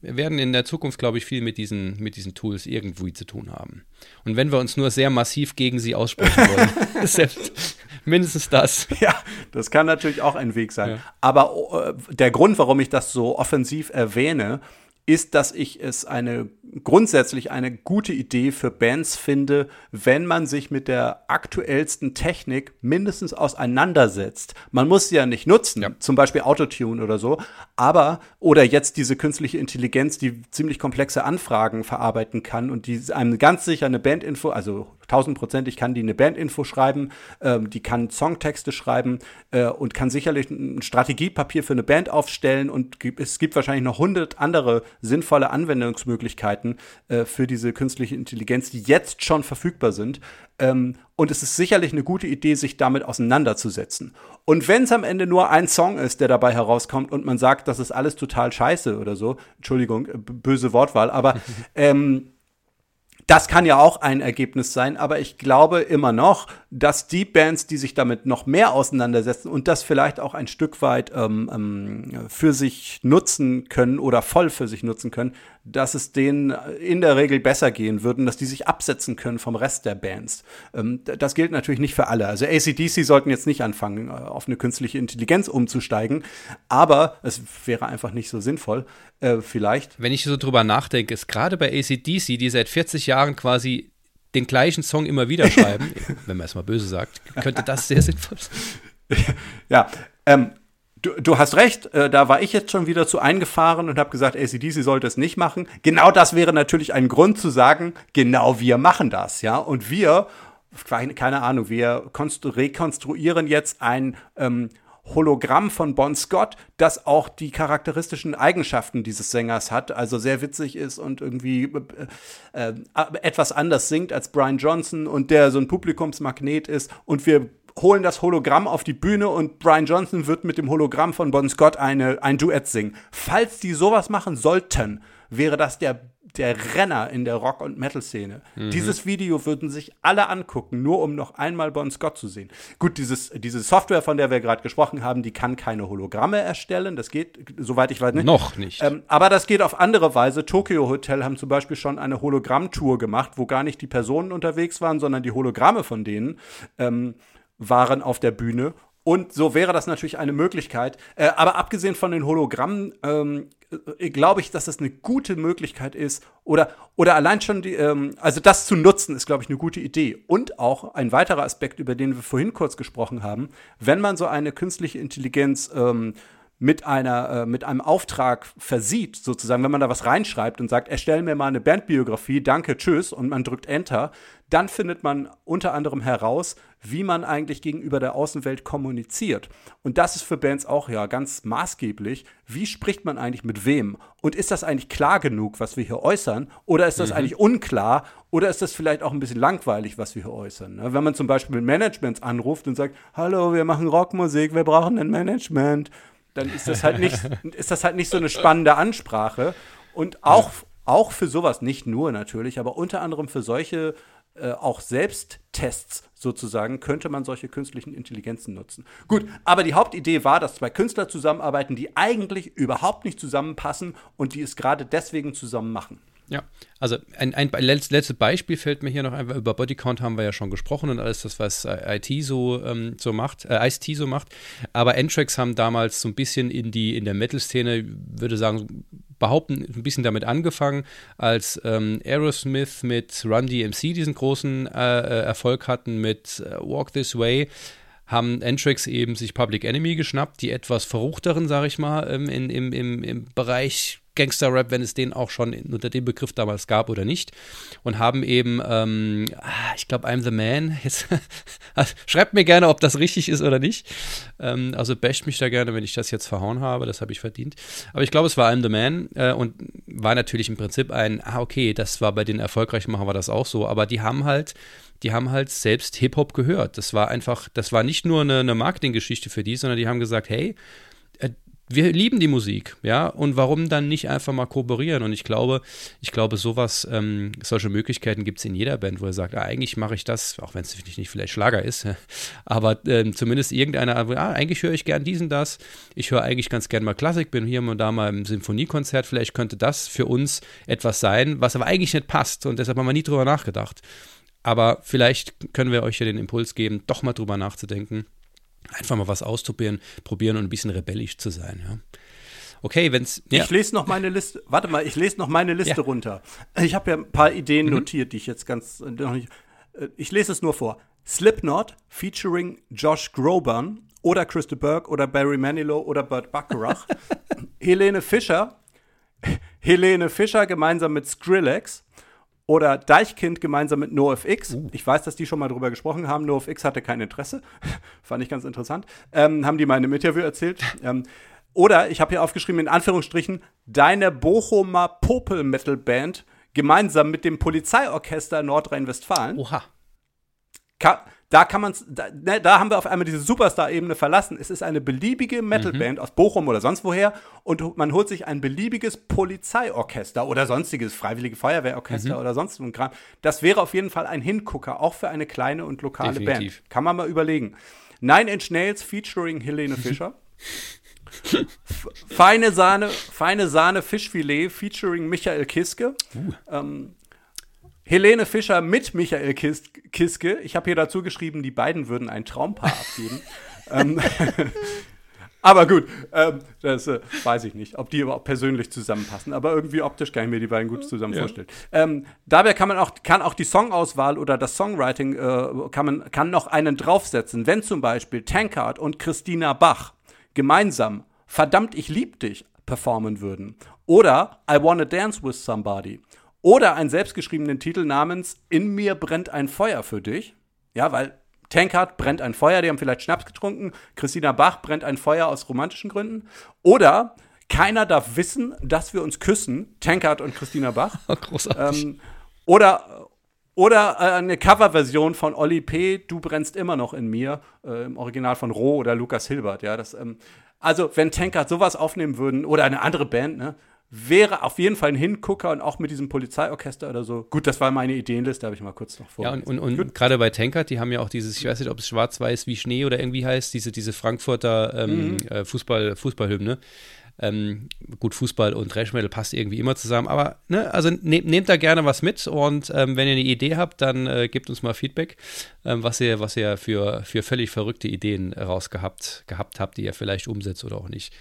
wir werden in der Zukunft, glaube ich, viel mit diesen, mit diesen Tools irgendwie zu tun haben. Und wenn wir uns nur sehr massiv gegen sie aussprechen wollen, (laughs) (laughs) selbst mindestens das. Ja, das kann natürlich auch ein Weg sein. Ja. Aber äh, der Grund, warum ich das so offensiv erwähne, ist, dass ich es eine grundsätzlich eine gute Idee für Bands finde, wenn man sich mit der aktuellsten Technik mindestens auseinandersetzt. Man muss sie ja nicht nutzen, ja. zum Beispiel Autotune oder so, aber oder jetzt diese künstliche Intelligenz, die ziemlich komplexe Anfragen verarbeiten kann und die einem ganz sicher eine Bandinfo, also tausendprozentig kann die eine Bandinfo schreiben, ähm, die kann Songtexte schreiben äh, und kann sicherlich ein Strategiepapier für eine Band aufstellen und es gibt wahrscheinlich noch hundert andere sinnvolle Anwendungsmöglichkeiten äh, für diese künstliche Intelligenz, die jetzt schon verfügbar sind. Ähm, und es ist sicherlich eine gute Idee, sich damit auseinanderzusetzen. Und wenn es am Ende nur ein Song ist, der dabei herauskommt und man sagt, das ist alles total scheiße oder so, Entschuldigung, äh, böse Wortwahl, aber (laughs) ähm, das kann ja auch ein Ergebnis sein, aber ich glaube immer noch, dass die Bands, die sich damit noch mehr auseinandersetzen und das vielleicht auch ein Stück weit ähm, ähm, für sich nutzen können oder voll für sich nutzen können, dass es denen in der Regel besser gehen würden, dass die sich absetzen können vom Rest der Bands. Ähm, das gilt natürlich nicht für alle. Also ACDC sollten jetzt nicht anfangen, äh, auf eine künstliche Intelligenz umzusteigen, aber es wäre einfach nicht so sinnvoll. Äh, vielleicht. Wenn ich so drüber nachdenke, ist gerade bei ACDC, die seit 40 Jahren quasi den gleichen Song immer wieder schreiben, (laughs) wenn man es mal böse sagt, könnte das sehr sinnvoll sein. Ja, ähm, du, du, hast recht, äh, da war ich jetzt schon wieder zu eingefahren und habe gesagt, ACDC sollte es nicht machen. Genau das wäre natürlich ein Grund zu sagen, genau wir machen das, ja. Und wir, keine Ahnung, wir rekonstruieren jetzt ein ähm, Hologramm von Bon Scott, das auch die charakteristischen Eigenschaften dieses Sängers hat, also sehr witzig ist und irgendwie äh, äh, etwas anders singt als Brian Johnson und der so ein Publikumsmagnet ist und wir holen das Hologramm auf die Bühne und Brian Johnson wird mit dem Hologramm von Bon Scott eine, ein Duett singen. Falls die sowas machen sollten, wäre das der der Renner in der Rock- und Metal-Szene. Mhm. Dieses Video würden sich alle angucken, nur um noch einmal Bon Scott zu sehen. Gut, dieses, diese Software, von der wir gerade gesprochen haben, die kann keine Hologramme erstellen. Das geht, soweit ich weiß, nicht. Noch nicht. Ähm, aber das geht auf andere Weise. Tokyo Hotel haben zum Beispiel schon eine Hologrammtour gemacht, wo gar nicht die Personen unterwegs waren, sondern die Hologramme von denen ähm, waren auf der Bühne und so wäre das natürlich eine Möglichkeit. Äh, aber abgesehen von den Hologrammen ähm, äh, glaube ich, dass das eine gute Möglichkeit ist oder, oder allein schon die, ähm, also das zu nutzen, ist, glaube ich, eine gute Idee. Und auch ein weiterer Aspekt, über den wir vorhin kurz gesprochen haben, wenn man so eine künstliche Intelligenz ähm, mit einer äh, mit einem Auftrag versieht, sozusagen, wenn man da was reinschreibt und sagt, erstell mir mal eine Bandbiografie, danke, tschüss, und man drückt Enter, dann findet man unter anderem heraus, wie man eigentlich gegenüber der Außenwelt kommuniziert. Und das ist für Bands auch ja ganz maßgeblich. Wie spricht man eigentlich mit wem? Und ist das eigentlich klar genug, was wir hier äußern? Oder ist das mhm. eigentlich unklar? Oder ist das vielleicht auch ein bisschen langweilig, was wir hier äußern? Ne? Wenn man zum Beispiel mit Managements anruft und sagt, hallo, wir machen Rockmusik, wir brauchen ein Management dann ist das halt nicht, (laughs) ist das halt nicht so eine spannende Ansprache. Und auch, auch für sowas, nicht nur natürlich, aber unter anderem für solche äh, auch Selbsttests sozusagen, könnte man solche künstlichen Intelligenzen nutzen. Gut, aber die Hauptidee war, dass zwei Künstler zusammenarbeiten, die eigentlich überhaupt nicht zusammenpassen und die es gerade deswegen zusammen machen. Ja, also ein, ein letztes Beispiel fällt mir hier noch einfach über Bodycount haben wir ja schon gesprochen und alles das, was IT so, ähm, so macht, äh, Ice-T so macht. Aber N-Tracks haben damals so ein bisschen in die, in der Metal-Szene, würde sagen, behaupten, ein bisschen damit angefangen, als ähm, Aerosmith mit Run DMC diesen großen äh, äh, Erfolg hatten mit äh, Walk This Way haben N-Tracks eben sich Public Enemy geschnappt, die etwas verruchteren, sag ich mal, ähm, in, im, im, im Bereich Gangster-Rap, wenn es den auch schon unter dem Begriff damals gab oder nicht. Und haben eben, ähm, ah, ich glaube, I'm the Man. (laughs) Jetzt, schreibt mir gerne, ob das richtig ist oder nicht. Ähm, also basht mich da gerne, wenn ich das jetzt verhauen habe. Das habe ich verdient. Aber ich glaube, es war I'm the Man äh, und war natürlich im Prinzip ein, ah, okay, das war bei den erfolgreichen machen wir das auch so. Aber die haben halt die haben halt selbst Hip-Hop gehört. Das war einfach, das war nicht nur eine, eine Marketinggeschichte für die, sondern die haben gesagt, hey, wir lieben die Musik, ja, und warum dann nicht einfach mal kooperieren? Und ich glaube, ich glaube, sowas, ähm, solche Möglichkeiten gibt es in jeder Band, wo er sagt, ah, eigentlich mache ich das, auch wenn es nicht vielleicht Schlager ist, (laughs) aber ähm, zumindest irgendeiner, ah, eigentlich höre ich gern diesen, das, ich höre eigentlich ganz gern mal Klassik, bin hier und da mal im Symphoniekonzert, vielleicht könnte das für uns etwas sein, was aber eigentlich nicht passt und deshalb haben wir nie drüber nachgedacht. Aber vielleicht können wir euch ja den Impuls geben, doch mal drüber nachzudenken einfach mal was ausprobieren, probieren und ein bisschen rebellisch zu sein. Ja. Okay, wenn's. Ja. Ich lese noch meine Liste. Warte mal, ich lese noch meine Liste ja. runter. Ich habe ja ein paar Ideen mhm. notiert, die ich jetzt ganz äh, noch nicht. Äh, ich lese es nur vor. Slipknot featuring Josh Groban oder Christa Burke oder Barry Manilow oder Burt Bacharach. (laughs) Helene Fischer. Helene Fischer gemeinsam mit Skrillex. Oder Deichkind gemeinsam mit NoFX. Uh. Ich weiß, dass die schon mal drüber gesprochen haben. NoFX hatte kein Interesse. (laughs) Fand ich ganz interessant. Ähm, haben die mal in einem Interview erzählt. (laughs) Ähm, oder ich habe hier aufgeschrieben, in Anführungsstrichen, deine Bochumer Popel-Metal-Band gemeinsam mit dem Polizeiorchester Nordrhein-Westfalen. Oha. Ka da kann man da, ne, da haben wir auf einmal diese Superstar-Ebene verlassen. Es ist eine beliebige Metalband mhm. aus Bochum oder sonst woher und man holt sich ein beliebiges Polizeiorchester oder sonstiges Freiwillige Feuerwehrorchester mhm. oder sonst so ein Kram. Das wäre auf jeden Fall ein Hingucker, auch für eine kleine und lokale Definitiv. Band. Kann man mal überlegen. Nine Inch Nails featuring Helene (laughs) Fischer. feine Sahne, feine Sahne Fischfilet featuring Michael Kiske. Uh. Ähm, Helene Fischer mit Michael Kis Kiske. Ich habe hier dazu geschrieben, die beiden würden ein Traumpaar abgeben. (laughs) ähm, (laughs) aber gut, ähm, das äh, weiß ich nicht, ob die überhaupt persönlich zusammenpassen. Aber irgendwie optisch kann ich mir die beiden gut zusammen ja. vorstellen. Ähm, dabei kann man auch, kann auch die Songauswahl oder das Songwriting äh, kann man kann noch einen draufsetzen. Wenn zum Beispiel Tankard und Christina Bach gemeinsam Verdammt, ich lieb dich performen würden. Oder I Wanna Dance with Somebody. Oder einen selbstgeschriebenen Titel namens In mir brennt ein Feuer für dich. Ja, weil Tankard brennt ein Feuer, die haben vielleicht Schnaps getrunken. Christina Bach brennt ein Feuer aus romantischen Gründen. Oder keiner darf wissen, dass wir uns küssen. Tankard und Christina Bach. (laughs) Großartig. Ähm, oder oder äh, eine Coverversion von Olli P. Du brennst immer noch in mir, äh, im Original von Roh oder Lukas Hilbert. Ja, das, ähm, also, wenn Tankard sowas aufnehmen würden oder eine andere Band, ne, wäre auf jeden Fall ein Hingucker und auch mit diesem Polizeiorchester oder so. Gut, das war meine Ideenliste, habe ich mal kurz noch vor. Ja, und, und, und gerade bei Tankard, die haben ja auch dieses, ich weiß nicht, ob es schwarz-weiß wie Schnee oder irgendwie heißt, diese, diese Frankfurter ähm, mhm. äh, Fußball, Fußballhymne. Ähm, gut, Fußball und Thrash passt irgendwie immer zusammen, aber ne, also ne, nehmt da gerne was mit und ähm, wenn ihr eine Idee habt, dann äh, gebt uns mal Feedback, ähm, was ihr, was ihr für, für völlig verrückte Ideen rausgehabt gehabt habt, die ihr vielleicht umsetzt oder auch nicht.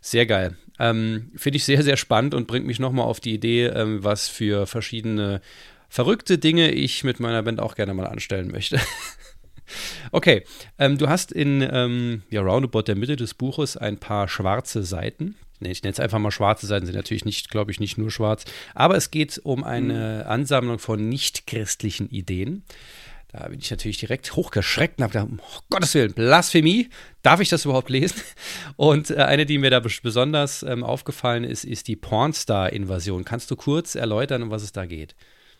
Sehr geil. Ähm, Finde ich sehr, sehr spannend und bringt mich nochmal auf die Idee, ähm, was für verschiedene verrückte Dinge ich mit meiner Band auch gerne mal anstellen möchte. (laughs) Okay, ähm, du hast in ähm, ja, roundabout der Mitte des Buches ein paar schwarze Seiten. Ich nenne es einfach mal schwarze Seiten, sind natürlich nicht, glaube ich, nicht nur schwarz. Aber es geht um eine mhm. Ansammlung von nicht-christlichen Ideen. Da bin ich natürlich direkt hochgeschreckt und habe gedacht, oh, Gottes Willen, Blasphemie, darf ich das überhaupt lesen? Und äh, eine, die mir da besonders ähm, aufgefallen ist, ist die Pornstar-Invasion. Kannst du kurz erläutern, um was es da geht?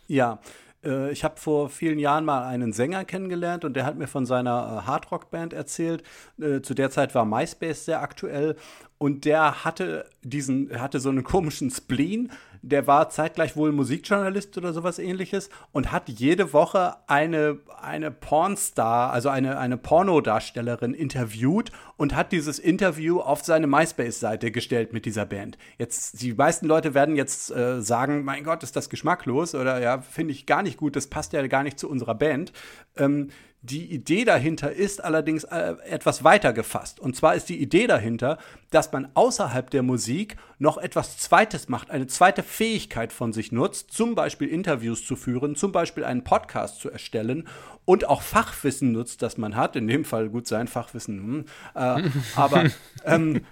Ja, äh, ich habe vor vielen Jahren mal einen Sänger kennengelernt und der hat mir von seiner äh, Hardrock-Band erzählt. Äh, zu der Zeit war MySpace sehr aktuell und der hatte diesen, hatte so einen komischen Spleen der war zeitgleich wohl Musikjournalist oder sowas ähnliches und hat jede Woche eine, eine Pornstar, also eine, eine Pornodarstellerin interviewt und hat dieses Interview auf seine MySpace-Seite gestellt mit dieser Band. Jetzt, die meisten Leute werden jetzt äh, sagen, mein Gott, ist das geschmacklos oder ja, finde ich gar nicht gut, das passt ja gar nicht zu unserer Band. Ähm, die Idee dahinter ist allerdings äh, etwas weiter gefasst. Und zwar ist die Idee dahinter, dass man außerhalb der Musik noch etwas Zweites macht, eine zweite Fähigkeit von sich nutzt, zum Beispiel Interviews zu führen, zum Beispiel einen Podcast zu erstellen und auch Fachwissen nutzt, das man hat. In dem Fall gut sein Fachwissen, hm, äh, aber (laughs) ähm,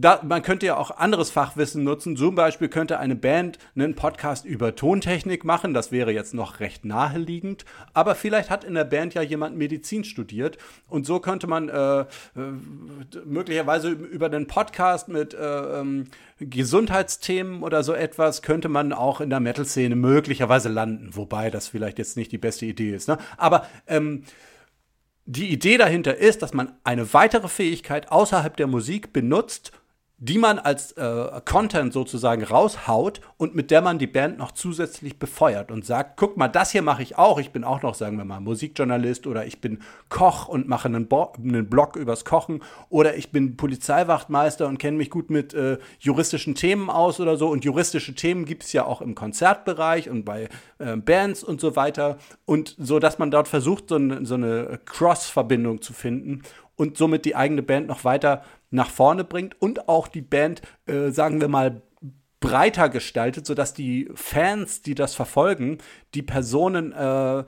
da, man könnte ja auch anderes Fachwissen nutzen. Zum Beispiel könnte eine Band einen Podcast über Tontechnik machen. Das wäre jetzt noch recht naheliegend. Aber vielleicht hat in der Band ja jemand Medizin studiert. Und so könnte man äh, äh, möglicherweise über den Podcast mit äh, ähm, Gesundheitsthemen oder so etwas, könnte man auch in der Metal-Szene möglicherweise landen. Wobei das vielleicht jetzt nicht die beste Idee ist. Ne? Aber ähm, die Idee dahinter ist, dass man eine weitere Fähigkeit außerhalb der Musik benutzt, die man als äh, Content sozusagen raushaut und mit der man die Band noch zusätzlich befeuert und sagt, guck mal, das hier mache ich auch. Ich bin auch noch, sagen wir mal, Musikjournalist oder ich bin Koch und mache einen, Bo einen Blog übers Kochen oder ich bin Polizeiwachtmeister und kenne mich gut mit äh, juristischen Themen aus oder so. Und juristische Themen gibt es ja auch im Konzertbereich und bei äh, Bands und so weiter. Und so, dass man dort versucht, so, eine, so eine Cross-Verbindung zu finden und somit die eigene Band noch weiter nach vorne bringt und auch die Band, äh, sagen wir mal, breiter gestaltet, sodass die Fans, die das verfolgen, die Personen äh, äh,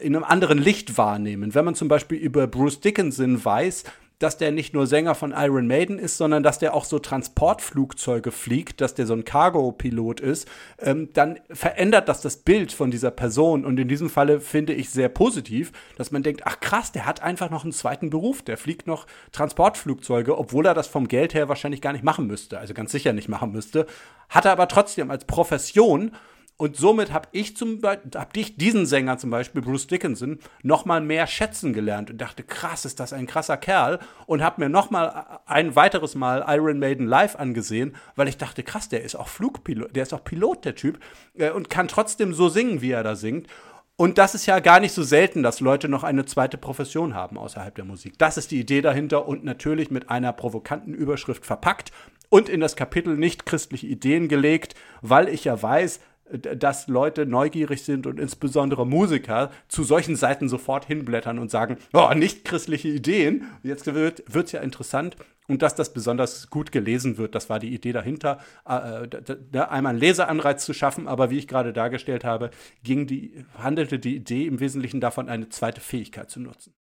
in einem anderen Licht wahrnehmen. Wenn man zum Beispiel über Bruce Dickinson weiß, dass der nicht nur Sänger von Iron Maiden ist, sondern dass der auch so Transportflugzeuge fliegt, dass der so ein Cargo-Pilot ist, ähm, dann verändert das das Bild von dieser Person. Und in diesem Falle finde ich sehr positiv, dass man denkt, ach krass, der hat einfach noch einen zweiten Beruf, der fliegt noch Transportflugzeuge, obwohl er das vom Geld her wahrscheinlich gar nicht machen müsste, also ganz sicher nicht machen müsste, hat er aber trotzdem als Profession Und somit habe ich zum hab ich diesen Sänger zum Beispiel, Bruce Dickinson, noch mal mehr schätzen gelernt und dachte, krass, ist das ein krasser Kerl. Und habe mir noch mal ein weiteres Mal Iron Maiden live angesehen, weil ich dachte, krass, der ist auch Flugpilot, der ist auch Pilot, der Typ, äh, und kann trotzdem so singen, wie er da singt. Und das ist ja gar nicht so selten, dass Leute noch eine zweite Profession haben außerhalb der Musik. Das ist die Idee dahinter und natürlich mit einer provokanten Überschrift verpackt und in das Kapitel nicht christliche Ideen gelegt, weil ich ja weiß, dass Leute neugierig sind und insbesondere Musiker zu solchen Seiten sofort hinblättern und sagen, oh, nicht christliche Ideen. Jetzt wird es ja interessant und dass das besonders gut gelesen wird, das war die Idee dahinter, äh, äh einmal einen Leseanreiz zu schaffen, aber wie ich gerade dargestellt habe, ging die, handelte die Idee im Wesentlichen davon, eine zweite Fähigkeit zu nutzen.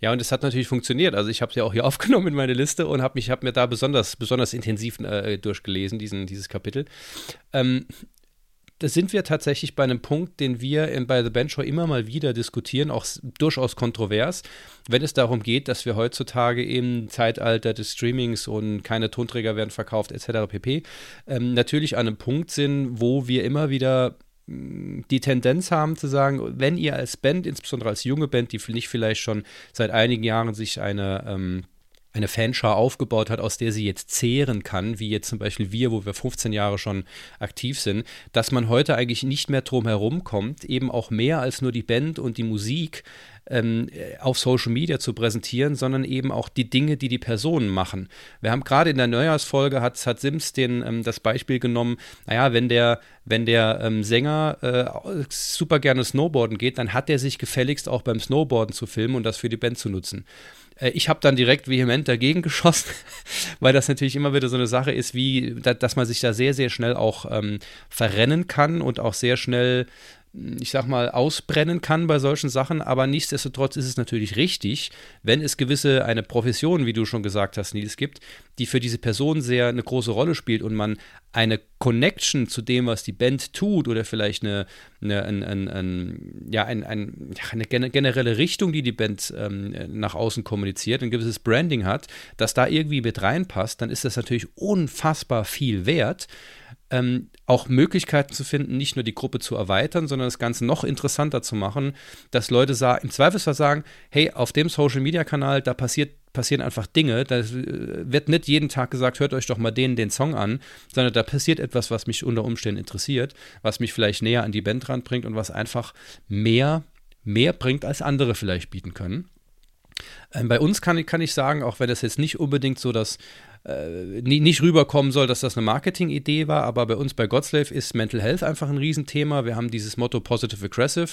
Ja, und es hat natürlich funktioniert. Also ich habe es ja auch hier (laughs) aufgenommen in meine Liste und habe hab mir da besonders, besonders intensiv äh, durchgelesen, diesen, dieses Kapitel. Ähm, da sind wir tatsächlich bei einem Punkt, den wir in, bei The Bench Show immer mal wieder diskutieren, auch durchaus kontrovers, wenn es darum geht, dass wir heutzutage im Zeitalter des Streamings und keine Tonträger werden verkauft etc. pp. Ähm, natürlich an einem Punkt sind, wo wir immer wieder mm, die Tendenz haben zu sagen, wenn ihr als Band, insbesondere als junge Band, die nicht vielleicht schon seit einigen Jahren sich eine ähm, eine Fanschar aufgebaut hat, aus der sie jetzt zehren kann, wie jetzt zum Beispiel wir, wo wir 15 Jahre schon aktiv sind, dass man heute eigentlich nicht mehr drum herum kommt, eben auch mehr als nur die Band und die Musik ähm, auf Social Media zu präsentieren, sondern eben auch die Dinge, die die Personen machen. Wir haben gerade in der Neujahrsfolge hat, hat Sims den, ähm, das Beispiel genommen, naja, wenn der, wenn der ähm, Sänger äh, super gerne Snowboarden geht, dann hat er sich gefälligst auch beim Snowboarden zu filmen und das für die Band zu nutzen. Äh, ich habe dann direkt vehement dagegen geschossen, (laughs) weil das natürlich immer wieder so eine Sache ist, wie, dass man sich da sehr, sehr schnell auch ähm, verrennen kann und auch sehr schnell ich sag mal, ausbrennen kann bei solchen Sachen, aber nichtsdestotrotz ist es natürlich richtig, wenn es gewisse, eine Profession, wie du schon gesagt hast, Nils, gibt, die für diese Person sehr eine große Rolle spielt und man eine Connection zu dem, was die Band tut oder vielleicht eine, eine, ein, ein, ein, ja, ein, ein, eine generelle Richtung, die die Band ähm, nach außen kommuniziert, ein gewisses Branding hat, das da irgendwie mit reinpasst, dann ist das natürlich unfassbar viel wert ähm, auch Möglichkeiten zu finden, nicht nur die Gruppe zu erweitern, sondern das Ganze noch interessanter zu machen, dass Leute im Zweifelsfall sagen, hey, auf dem Social-Media-Kanal, da passiert, passieren einfach Dinge, da äh, wird nicht jeden Tag gesagt, hört euch doch mal den, den Song an, sondern da passiert etwas, was mich unter Umständen interessiert, was mich vielleicht näher an die Band ranbringt und was einfach mehr, mehr bringt, als andere vielleicht bieten können. Ähm, bei uns kann, kann ich sagen, auch wenn das jetzt nicht unbedingt so das äh, nicht rüberkommen soll, dass das eine Marketing-Idee war, aber bei uns bei Godslave ist Mental Health einfach ein Riesenthema. Wir haben dieses Motto Positive Aggressive,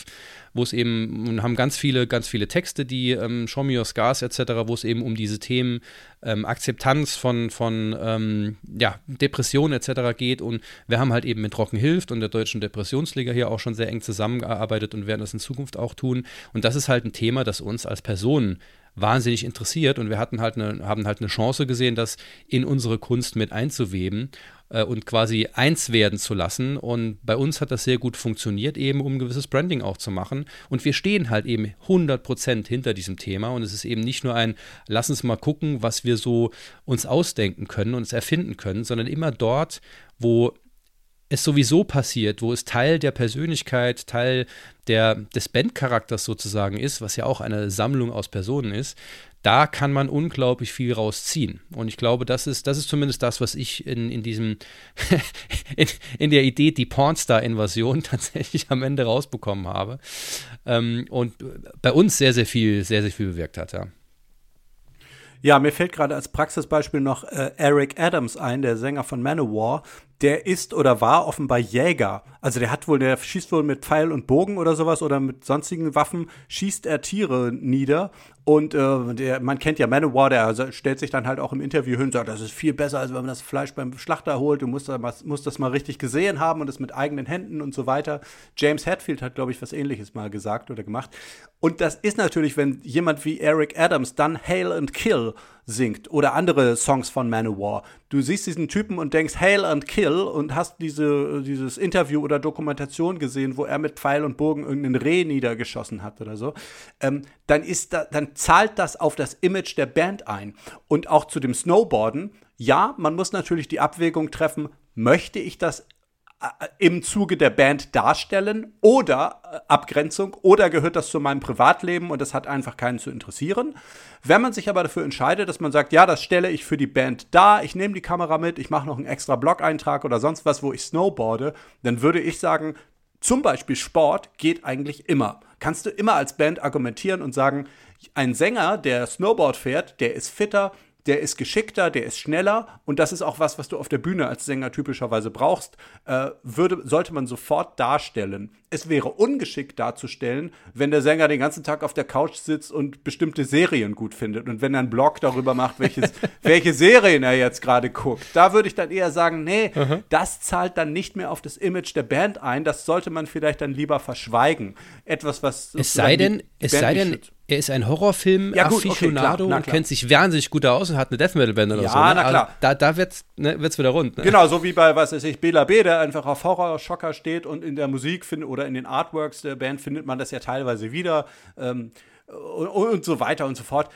wo es eben, und haben ganz viele, ganz viele Texte, die ähm, Show Me Your Scars etc., wo es eben um diese Themen ähm, Akzeptanz von, von ähm, ja, Depressionen etc. geht. Und wir haben halt eben mit Rocken hilft und der Deutschen Depressionsliga hier auch schon sehr eng zusammengearbeitet und werden das in Zukunft auch tun. Und das ist halt ein Thema, das uns als Personen wahnsinnig interessiert und wir hatten halt eine, haben halt eine Chance gesehen, das in unsere Kunst mit einzuweben äh, und quasi eins werden zu lassen. Und bei uns hat das sehr gut funktioniert, eben um ein gewisses Branding auch zu machen. Und wir stehen halt eben 100% hinter diesem Thema und es ist eben nicht nur ein, lass uns mal gucken, was wir so uns ausdenken können und es erfinden können, sondern immer dort, wo es sowieso passiert, wo es Teil der Persönlichkeit, Teil der, des Bandcharakters sozusagen ist, was ja auch eine Sammlung aus Personen ist, da kann man unglaublich viel rausziehen. Und ich glaube, das ist, das ist zumindest das, was ich in, in diesem, (laughs) in, in, der Idee, die Pornstar-Invasion (laughs) tatsächlich am Ende rausbekommen habe. Ähm, und bei uns sehr, sehr viel, sehr, sehr viel bewirkt hat, ja. Ja, mir fällt gerade als Praxisbeispiel noch äh, Eric Adams ein, der Sänger von Manowar, der ist oder war offenbar Jäger. Also der hat wohl, der schießt wohl mit Pfeil und Bogen oder sowas oder mit sonstigen Waffen, schießt er Tiere nieder. Und äh, der, man kennt ja Manowar, der stellt sich dann halt auch im Interview hin und sagt, das ist viel besser, als wenn man das Fleisch beim Schlachter holt. Du musst, das, musst das mal richtig gesehen haben und es mit eigenen Händen und so weiter. James Hetfield hat, glaube ich, was ähnliches mal gesagt oder gemacht. Und das ist natürlich, wenn jemand wie Eric Adams dann Hail and Kill singt oder andere Songs von Manowar. Du siehst diesen Typen und denkst Hail and Kill und hast diese, dieses Interview oder Dokumentation gesehen, wo er mit Pfeil und Bogen irgendeinen Reh niedergeschossen hat oder so, ähm, dann ist da, dann zahlt das auf das Image der Band ein. Und auch zu dem Snowboarden, ja, man muss natürlich die Abwägung treffen, möchte ich das im Zuge der Band darstellen oder äh, Abgrenzung oder gehört das zu meinem Privatleben und das hat einfach keinen zu interessieren. Wenn man sich aber dafür entscheidet, dass man sagt, ja, das stelle ich für die Band dar, ich nehme die Kamera mit, ich mache noch einen extra Blog-Eintrag oder sonst was, wo ich snowboarde, dann würde ich sagen, zum Beispiel Sport geht eigentlich immer. Kannst du immer als Band argumentieren und sagen, ein Sänger, der Snowboard fährt, der ist fitter, der ist geschickter, der ist schneller und das ist auch was, was du auf der Bühne als Sänger typischerweise brauchst, äh, würde, sollte man sofort darstellen. Es wäre ungeschickt darzustellen, wenn der Sänger den ganzen Tag auf der Couch sitzt und bestimmte Serien gut findet und wenn er einen Blog darüber macht, welches, (laughs) welche Serien er jetzt gerade guckt. Da würde ich dann eher sagen, nee, mhm. das zahlt dann nicht mehr auf das Image der Band ein, das sollte man vielleicht dann lieber verschweigen. Etwas, was es sei denn, es sei denn, er ist ein Horrorfilm-Afficionado ja, okay, und kennt sich wahnsinnig gut aus und hat eine Death Metal-Band oder ja, so. Ja, ne? na klar. Also, da, da wird's, ne, wird's wieder rund. Ne? Genau, so wie bei, was weiß ich, Bela B., der einfach auf Horror-Schocker steht und in der Musik findet oder in den Artworks der Band findet man das ja teilweise wieder ähm, und, und so weiter und so fort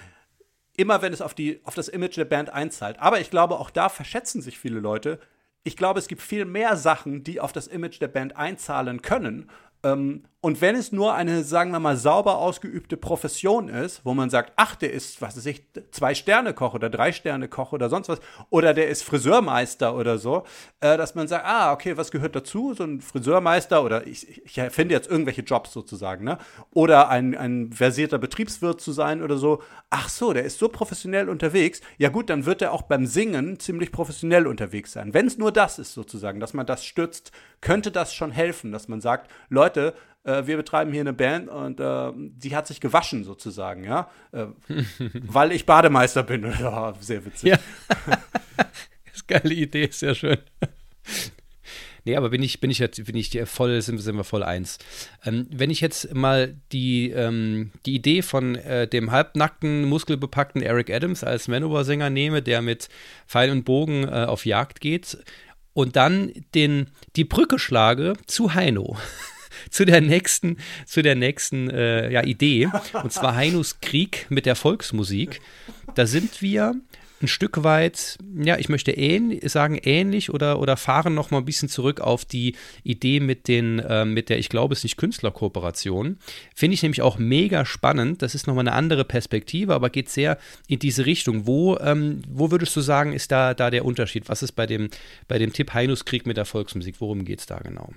immer wenn es auf, die, auf das Image der Band einzahlt. Aber ich glaube, auch da verschätzen sich viele Leute. Ich glaube, es gibt viel mehr Sachen, die auf das Image der Band einzahlen können. Ähm, und wenn es nur eine, sagen wir mal, sauber ausgeübte Profession ist, wo man sagt, ach, der ist, was weiß ich, Zwei-Sterne-Koch oder Drei-Sterne-Koch oder sonst was, oder der ist Friseurmeister oder so, äh, dass man sagt, ah, okay, was gehört dazu? So ein Friseurmeister oder ich, ich erfinde jetzt irgendwelche Jobs sozusagen, ne? Oder ein, ein versierter Betriebswirt zu sein oder so. Ach so, der ist so professionell unterwegs. Ja gut, dann wird er auch beim Singen ziemlich professionell unterwegs sein. Wenn es nur das ist sozusagen, dass man das stützt, könnte das schon helfen, dass man sagt, Leute, äh, wir betreiben hier eine Band und äh, die hat sich gewaschen sozusagen, ja, äh, (laughs) weil ich Bademeister bin. Sehr witzig. Ja. (laughs) das ist eine geile Idee, sehr schön. Nee, aber bin ich, bin ich jetzt, bin ich voll, sind, sind wir voll eins. Ähm, wenn ich jetzt mal die, ähm, die Idee von äh, dem halbnackten, muskelbepackten Eric Adams als Manowar-Sänger nehme, der mit Pfeil und Bogen äh, auf Jagd geht und dann den, die Brücke schlage zu Heino. (laughs) zu der nächsten, zu der nächsten äh, ja, Idee. Und zwar Heinus Krieg mit der Volksmusik. Da sind wir ein Stück weit, ja, ich möchte ähn, sagen ähnlich oder, oder fahren noch mal ein bisschen zurück auf die Idee mit den, äh, mit der, ich glaube es nicht, Künstlerkooperation. Finde ich nämlich auch mega spannend. Das ist nochmal eine andere Perspektive, aber geht sehr in diese Richtung. Wo, ähm, wo würdest du sagen, ist da, da der Unterschied? Was ist bei dem, bei dem Tipp Heinus Krieg mit der Volksmusik? Worum geht es da genau?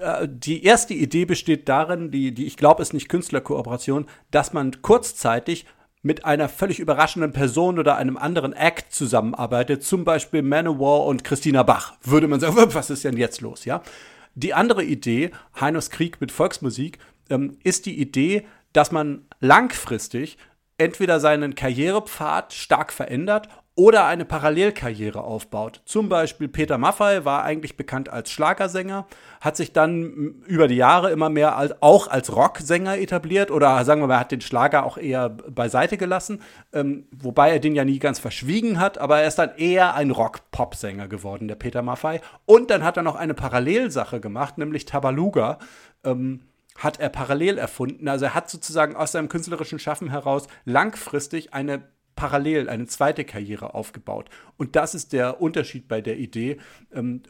Äh, die erste Idee besteht darin, die, die ich glaube, ist nicht Künstlerkooperation, dass man kurzzeitig mit einer völlig überraschenden Person oder einem anderen Act zusammenarbeitet, zum Beispiel Manowar und Christina Bach, würde man sagen, (laughs) was ist denn jetzt los, ja? Die andere Idee, Heinos Krieg mit Volksmusik, ähm, ist die Idee, dass man langfristig entweder seinen Karrierepfad stark verändert oder eine Parallelkarriere aufbaut. Zum Beispiel Peter Maffay war eigentlich bekannt als Schlagersänger, hat sich dann über die Jahre immer mehr als, auch als Rocksänger etabliert oder sagen wir mal, hat den Schlager auch eher beiseite gelassen, ähm, wobei er den ja nie ganz verschwiegen hat, aber er ist dann eher ein Rock-Pop-Sänger geworden, der Peter Maffay. Und dann hat er noch eine Parallelsache gemacht, nämlich Tabaluga. Ähm, hat er parallel erfunden. Also er hat sozusagen aus seinem künstlerischen Schaffen heraus langfristig eine parallel eine zweite Karriere aufgebaut. Und das ist der Unterschied bei der Idee. Ähm,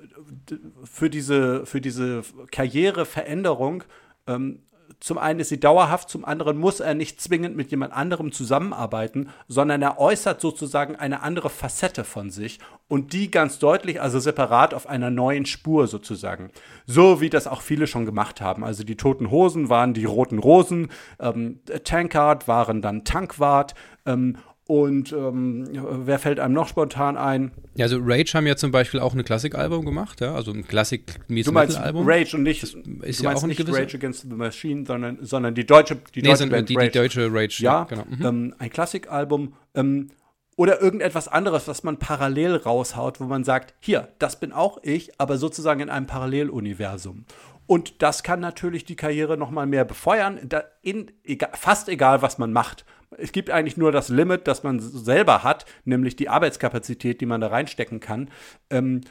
für, diese, für diese Karriereveränderung ähm, zum einen ist sie dauerhaft, zum anderen muss er nicht zwingend mit jemand anderem zusammenarbeiten, sondern er äußert sozusagen eine andere Facette von sich und die ganz deutlich, also separat auf einer neuen Spur sozusagen. So wie das auch viele schon gemacht haben. Also die Toten Hosen waren die Roten Rosen, ähm, Tankard waren dann Tankwart ähm, und ähm, wer fällt einem noch spontan ein? Ja, also Rage haben ja zum Beispiel auch ein Klassikalbum gemacht, ja, also ein Klassik Du meinst Album. Rage und nicht, das ist ja auch nicht gewisse... Rage Against the Machine, sondern, sondern die deutsche, die nee, deutsche Band die, Rage. die deutsche Rage. Ja, ja genau. Mhm. Ähm, ein Klassikalbum ähm, oder irgendetwas anderes, was man parallel raushaut, wo man sagt, hier, das bin auch ich, aber sozusagen in einem Paralleluniversum. Und das kann natürlich die Karriere noch mal mehr befeuern, in, egal, fast egal, was man macht. Es gibt eigentlich nur das Limit, das man selber hat, nämlich die Arbeitskapazität, die man da reinstecken kann. Ähm,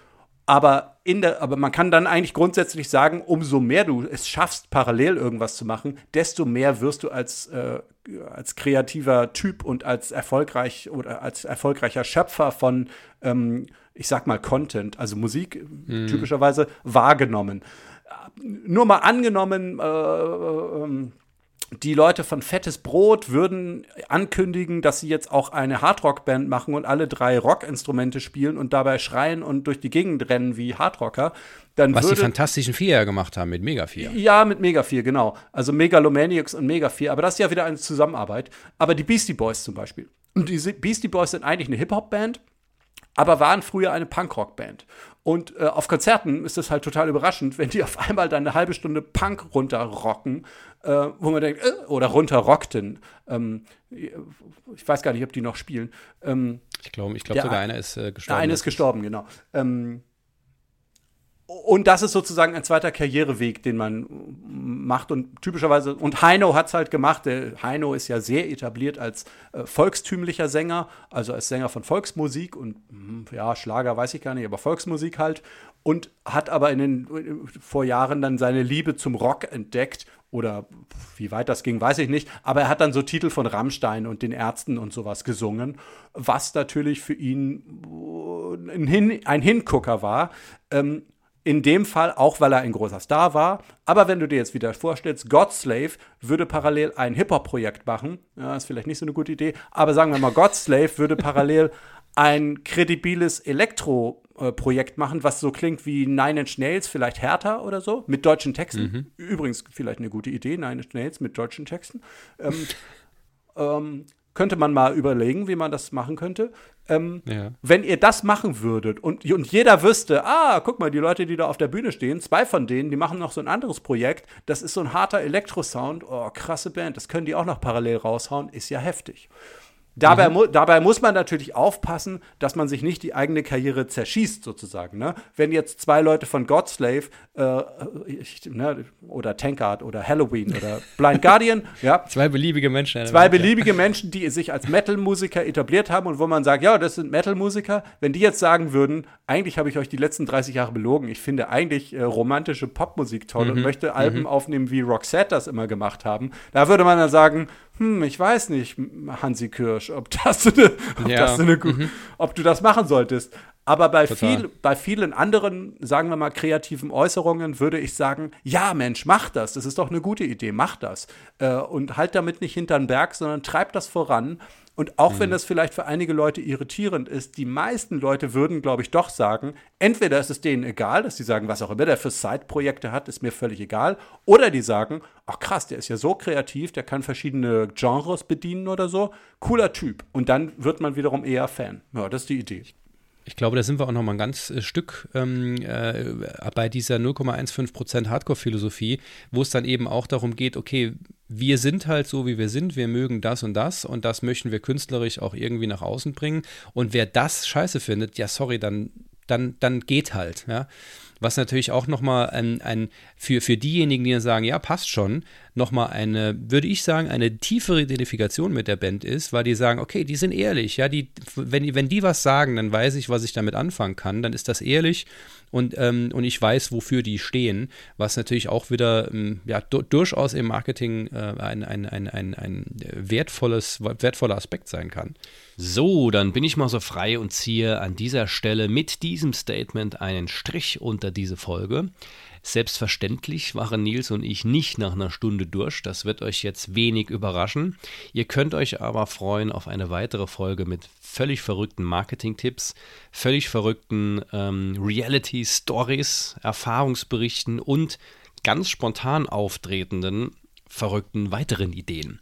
aber, in der, aber man kann dann eigentlich grundsätzlich sagen, umso mehr du es schaffst, parallel irgendwas zu machen, desto mehr wirst du als, äh, als kreativer Typ und als erfolgreich oder als erfolgreicher Schöpfer von ähm, ich sag mal, Content, also Musik mhm. typischerweise wahrgenommen. Nur mal angenommen, äh, äh, die Leute von Fettes Brot würden ankündigen, dass sie jetzt auch eine Hardrock-Band machen und alle drei Rockinstrumente spielen und dabei schreien und durch die Gegend rennen wie Hardrocker. Dann Was würde, die Fantastischen Vier ja gemacht haben mit Mega 4. Ja, mit Mega 4, genau. Also Megalomaniacs und Mega 4. Aber das ist ja wieder eine Zusammenarbeit. Aber die Beastie Boys zum Beispiel. Und die Beastie Boys sind eigentlich eine Hip-Hop-Band aber waren früher eine Punkrock-Band. Und äh, auf Konzerten ist es halt total überraschend, wenn die auf einmal dann eine halbe Stunde Punk runterrocken, äh, wo man denkt, äh, oder runterrockten. Ähm, ich weiß gar nicht, ob die noch spielen. Ähm, ich glaube, ich glaub, sogar einer ist äh, gestorben. Einer ist gestorben, genau. Ähm, und das ist sozusagen ein zweiter Karriereweg, den man macht. Und typischerweise, und Heino hat es halt gemacht. Heino ist ja sehr etabliert als äh, volkstümlicher Sänger, also als Sänger von Volksmusik und hm, ja, Schlager weiß ich gar nicht, aber Volksmusik halt. Und hat aber in den vor Jahren dann seine Liebe zum Rock entdeckt. Oder wie weit das ging, weiß ich nicht. Aber er hat dann so Titel von Rammstein und den Ärzten und sowas gesungen, was natürlich für ihn ein, Hin ein Hingucker war. Ähm, in dem Fall auch, weil er ein großer Star war. Aber wenn du dir jetzt wieder vorstellst, Godslave würde parallel ein Hip-Hop-Projekt machen. Ja, ist vielleicht nicht so eine gute Idee. Aber sagen wir mal, Godslave würde parallel ein kredibiles Elektro-Projekt machen, was so klingt wie Nine Inch Nails, vielleicht härter oder so, mit deutschen Texten. Mhm. Übrigens vielleicht eine gute Idee, Nine Inch Nails mit deutschen Texten. Ähm, (laughs) ähm, könnte man mal überlegen, wie man das machen könnte. Ähm, ja. Wenn ihr das machen würdet und, und jeder wüsste, ah, guck mal, die Leute, die da auf der Bühne stehen, zwei von denen, die machen noch so ein anderes Projekt, das ist so ein harter Elektro-Sound, oh, krasse Band, das können die auch noch parallel raushauen, ist ja heftig. Dabei, mhm. mu dabei, muss man natürlich aufpassen, dass man sich nicht die eigene Karriere zerschießt, sozusagen. Ne? Wenn jetzt zwei Leute von Godslave äh, ich, ne, oder Tankard oder Halloween oder (laughs) Blind Guardian, ja. Zwei beliebige Menschen. Zwei beliebige ja. Menschen, die sich als Metal-Musiker etabliert haben und wo man sagt, ja, das sind Metal-Musiker. Wenn die jetzt sagen würden, eigentlich habe ich euch die letzten 30 Jahre belogen, ich finde eigentlich äh, romantische Popmusik toll mhm. und möchte Alben mhm. aufnehmen, wie Roxette das immer gemacht haben, da würde man dann sagen, hm, ich weiß nicht, Hansi Kirsch, ob das eine, ob, ja. das eine, mhm. ob du das machen solltest. Aber bei, viel, bei vielen anderen, sagen wir mal, kreativen Äußerungen würde ich sagen, ja, Mensch, mach das. Das ist doch eine gute Idee, mach das. Äh, und halt damit nicht hinterm Berg, sondern treib das voran. Und auch mhm. wenn das vielleicht für einige Leute irritierend ist, die meisten Leute würden, glaube ich, doch sagen, entweder ist es denen egal, dass sie sagen, was auch immer der für Side-Projekte hat, ist mir völlig egal, oder die sagen, ach krass, der ist ja so kreativ, der kann verschiedene Genres bedienen oder so, cooler Typ. Und dann wird man wiederum eher Fan. Ja, das ist die Idee. Ich glaube, da sind wir auch noch mal ein ganz äh, Stück ähm, äh, bei dieser 0,15% Hardcore-Philosophie, wo es dann eben auch darum geht, okay, wir sind halt so, wie wir sind, wir mögen das und das und das möchten wir künstlerisch auch irgendwie nach außen bringen. Und wer das scheiße findet, ja, sorry, dann, dann, dann geht halt, ja. Was natürlich auch nochmal ein, ein für, für diejenigen, die dann sagen, ja, passt schon, nochmal eine, würde ich sagen, eine tiefere Identifikation mit der Band ist, weil die sagen, okay, die sind ehrlich, ja, die, wenn, die, wenn die was sagen, dann weiß ich, was ich damit anfangen kann, dann ist das ehrlich und, ähm, und ich weiß, wofür die stehen, was natürlich auch wieder ähm, ja, durchaus im Marketing äh, ein, ein, ein, ein, ein wertvolles, wertvoller Aspekt sein kann. So, dann bin ich mal so frei und ziehe an dieser Stelle mit diesem Statement einen Strich unter diese Folge. Selbstverständlich waren Nils und ich nicht nach einer Stunde durch. Das wird euch jetzt wenig überraschen. Ihr könnt euch aber freuen auf eine weitere Folge mit völlig verrückten Marketing-Tipps, völlig verrückten ähm, Reality-Stories, Erfahrungsberichten und ganz spontan auftretenden verrückten weiteren Ideen.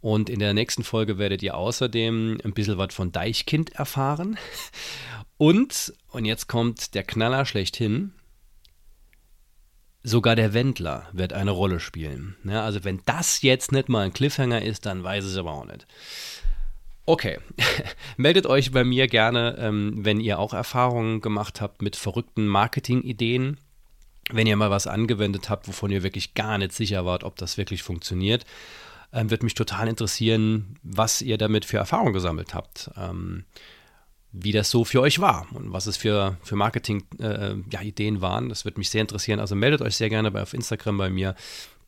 Und in der nächsten Folge werdet ihr außerdem ein bisschen was von Deichkind erfahren. (laughs) Und, und jetzt kommt der Knaller schlechthin, Sogar der Wendler wird eine Rolle spielen. Ja, also wenn das jetzt nicht mal ein Cliffhanger ist, dann weiß ich es aber auch nicht. Okay, (laughs) meldet euch bei mir gerne, ähm, wenn ihr auch Erfahrungen gemacht habt mit verrückten Marketingideen. Wenn ihr mal was angewendet habt, wovon ihr wirklich gar nicht sicher wart, ob das wirklich funktioniert. Ähm, wird mich total interessieren, was ihr damit für Erfahrungen gesammelt habt. Ähm, wie das so für euch war und was es für, für Marketing-Ideen äh, ja, waren. Das würde mich sehr interessieren. Also meldet euch sehr gerne bei, auf Instagram bei mir.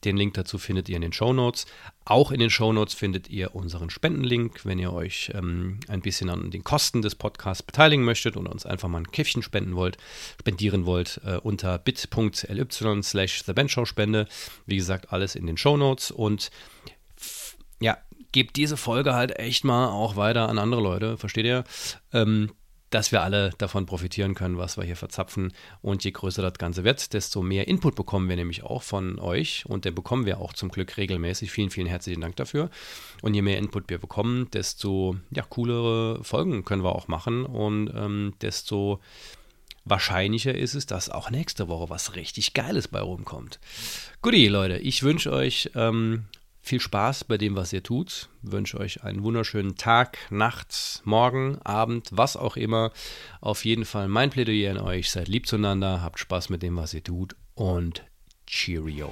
Den Link dazu findet ihr in den Show Notes. Auch in den Show Notes findet ihr unseren Spendenlink, wenn ihr euch ähm, ein bisschen an den Kosten des Podcasts beteiligen möchtet und uns einfach mal ein Käffchen spenden wollt, spendieren wollt, äh, unter bit.ly slash Spende. Wie gesagt, alles in den Show Notes. Und ja, gebt diese Folge halt echt mal auch weiter an andere Leute, versteht ihr? Ähm, dass wir alle davon profitieren können, was wir hier verzapfen. Und je größer das Ganze wird, desto mehr Input bekommen wir nämlich auch von euch. Und den bekommen wir auch zum Glück regelmäßig. Vielen, vielen herzlichen Dank dafür. Und je mehr Input wir bekommen, desto ja, coolere Folgen können wir auch machen. Und ähm, desto wahrscheinlicher ist es, dass auch nächste Woche was richtig Geiles bei rumkommt. Guti, Leute, ich wünsche euch ähm, viel Spaß bei dem, was ihr tut. Ich wünsche euch einen wunderschönen Tag, Nacht, Morgen, Abend, was auch immer. Auf jeden Fall mein Plädoyer an euch. Seid lieb zueinander, habt Spaß mit dem, was ihr tut und Cheerio.